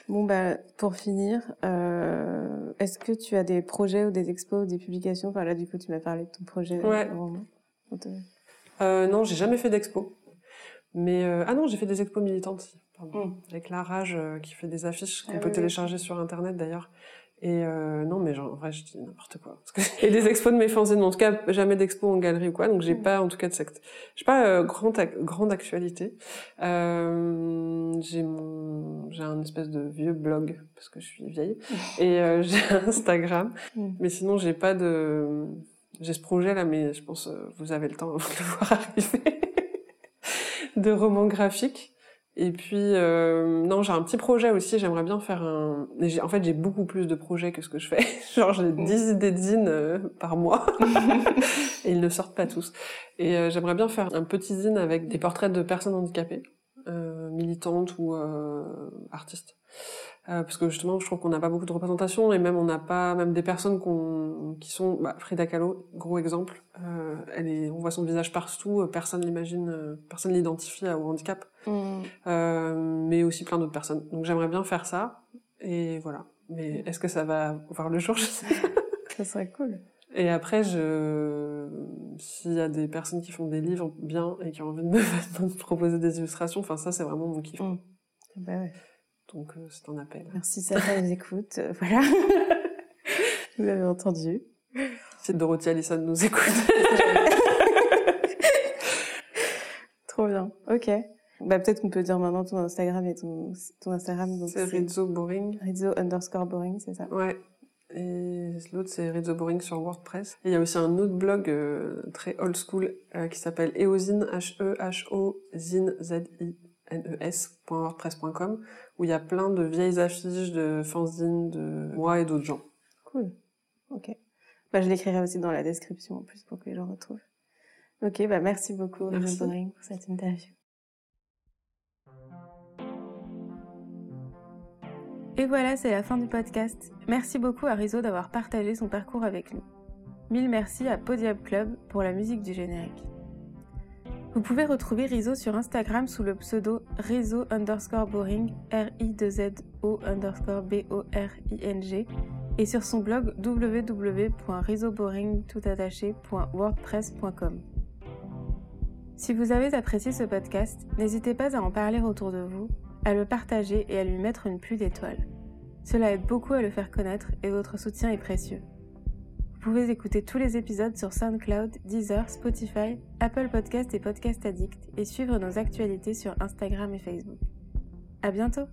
Bon bah pour finir, euh, est-ce que tu as des projets ou des expos ou des publications? Enfin là du coup tu m'as parlé de ton projet. Ouais. Euh, non, j'ai jamais fait d'expo. Mais ah non, j'ai fait des expos militantes aussi. Pardon. Hmm. Avec la rage qui fait des affiches qu'on ah peut télécharger sur internet d'ailleurs. Et euh, non, mais genre, en vrai, je dis n'importe quoi. Parce que... Et des expos de mes fanzines, en tout cas, jamais d'expo en galerie ou quoi, donc j'ai mm. pas, en tout cas, de secte. J'ai pas euh, grande, grande actualité. Euh, j'ai mon, j'ai un espèce de vieux blog, parce que je suis vieille, et euh, j'ai Instagram. Mm. Mais sinon, j'ai pas de... J'ai ce projet là, mais je pense euh, vous avez le temps de le voir arriver. de roman graphique. Et puis, euh, non, j'ai un petit projet aussi, j'aimerais bien faire un... En fait, j'ai beaucoup plus de projets que ce que je fais. Genre, j'ai 10 idées de zine euh, par mois. et ils ne sortent pas tous. Et euh, j'aimerais bien faire un petit zine avec des portraits de personnes handicapées, euh, militantes ou euh, artistes. Euh, parce que justement, je trouve qu'on n'a pas beaucoup de représentation et même on n'a pas même des personnes qu'on qui sont bah, Frida Kahlo, gros exemple. Euh, elle est, on voit son visage partout, euh, personne l'imagine, euh, personne l'identifie au handicap, mm. mais aussi plein d'autres personnes. Donc j'aimerais bien faire ça et voilà. Mais est-ce que ça va voir le jour Je sais. ça serait cool. Et après, je, s'il y a des personnes qui font des livres bien et qui ont envie de me, proposer des illustrations, enfin ça c'est vraiment mon kiff. Mm. Bah ouais. Donc euh, c'est un appel. Merci ça nous écoute. Euh, voilà. Vous avez entendu. Si Dorothy Allison nous écoute. Trop bien. Ok. Bah, peut-être qu'on peut dire maintenant ton Instagram et ton, ton Instagram. C'est Rizzo Boring. Rizzo underscore Boring, c'est ça? Ouais. Et l'autre, c'est Rizzo Boring sur WordPress. Et il y a aussi un autre blog euh, très old school euh, qui s'appelle Eozine, H-E-H-O-Zine, Z-I nes.wordpress.com où il y a plein de vieilles affiches de fanzines de moi et d'autres gens. Cool. Ok. Bah, je l'écrirai aussi dans la description en plus pour que les gens retrouvent. Ok, bah merci beaucoup merci. pour cette interview. Et voilà, c'est la fin du podcast. Merci beaucoup à Rizzo d'avoir partagé son parcours avec nous. Mille merci à Podium Club pour la musique du générique. Vous pouvez retrouver Rizzo sur Instagram sous le pseudo Rizzo underscore boring, R-I-Z-O underscore B-O-R-I-N-G, et sur son blog www.rizzoboring.wordpress.com. Si vous avez apprécié ce podcast, n'hésitez pas à en parler autour de vous, à le partager et à lui mettre une pluie d'étoiles. Cela aide beaucoup à le faire connaître et votre soutien est précieux. Vous pouvez écouter tous les épisodes sur SoundCloud, Deezer, Spotify, Apple Podcast et Podcast Addict et suivre nos actualités sur Instagram et Facebook. À bientôt!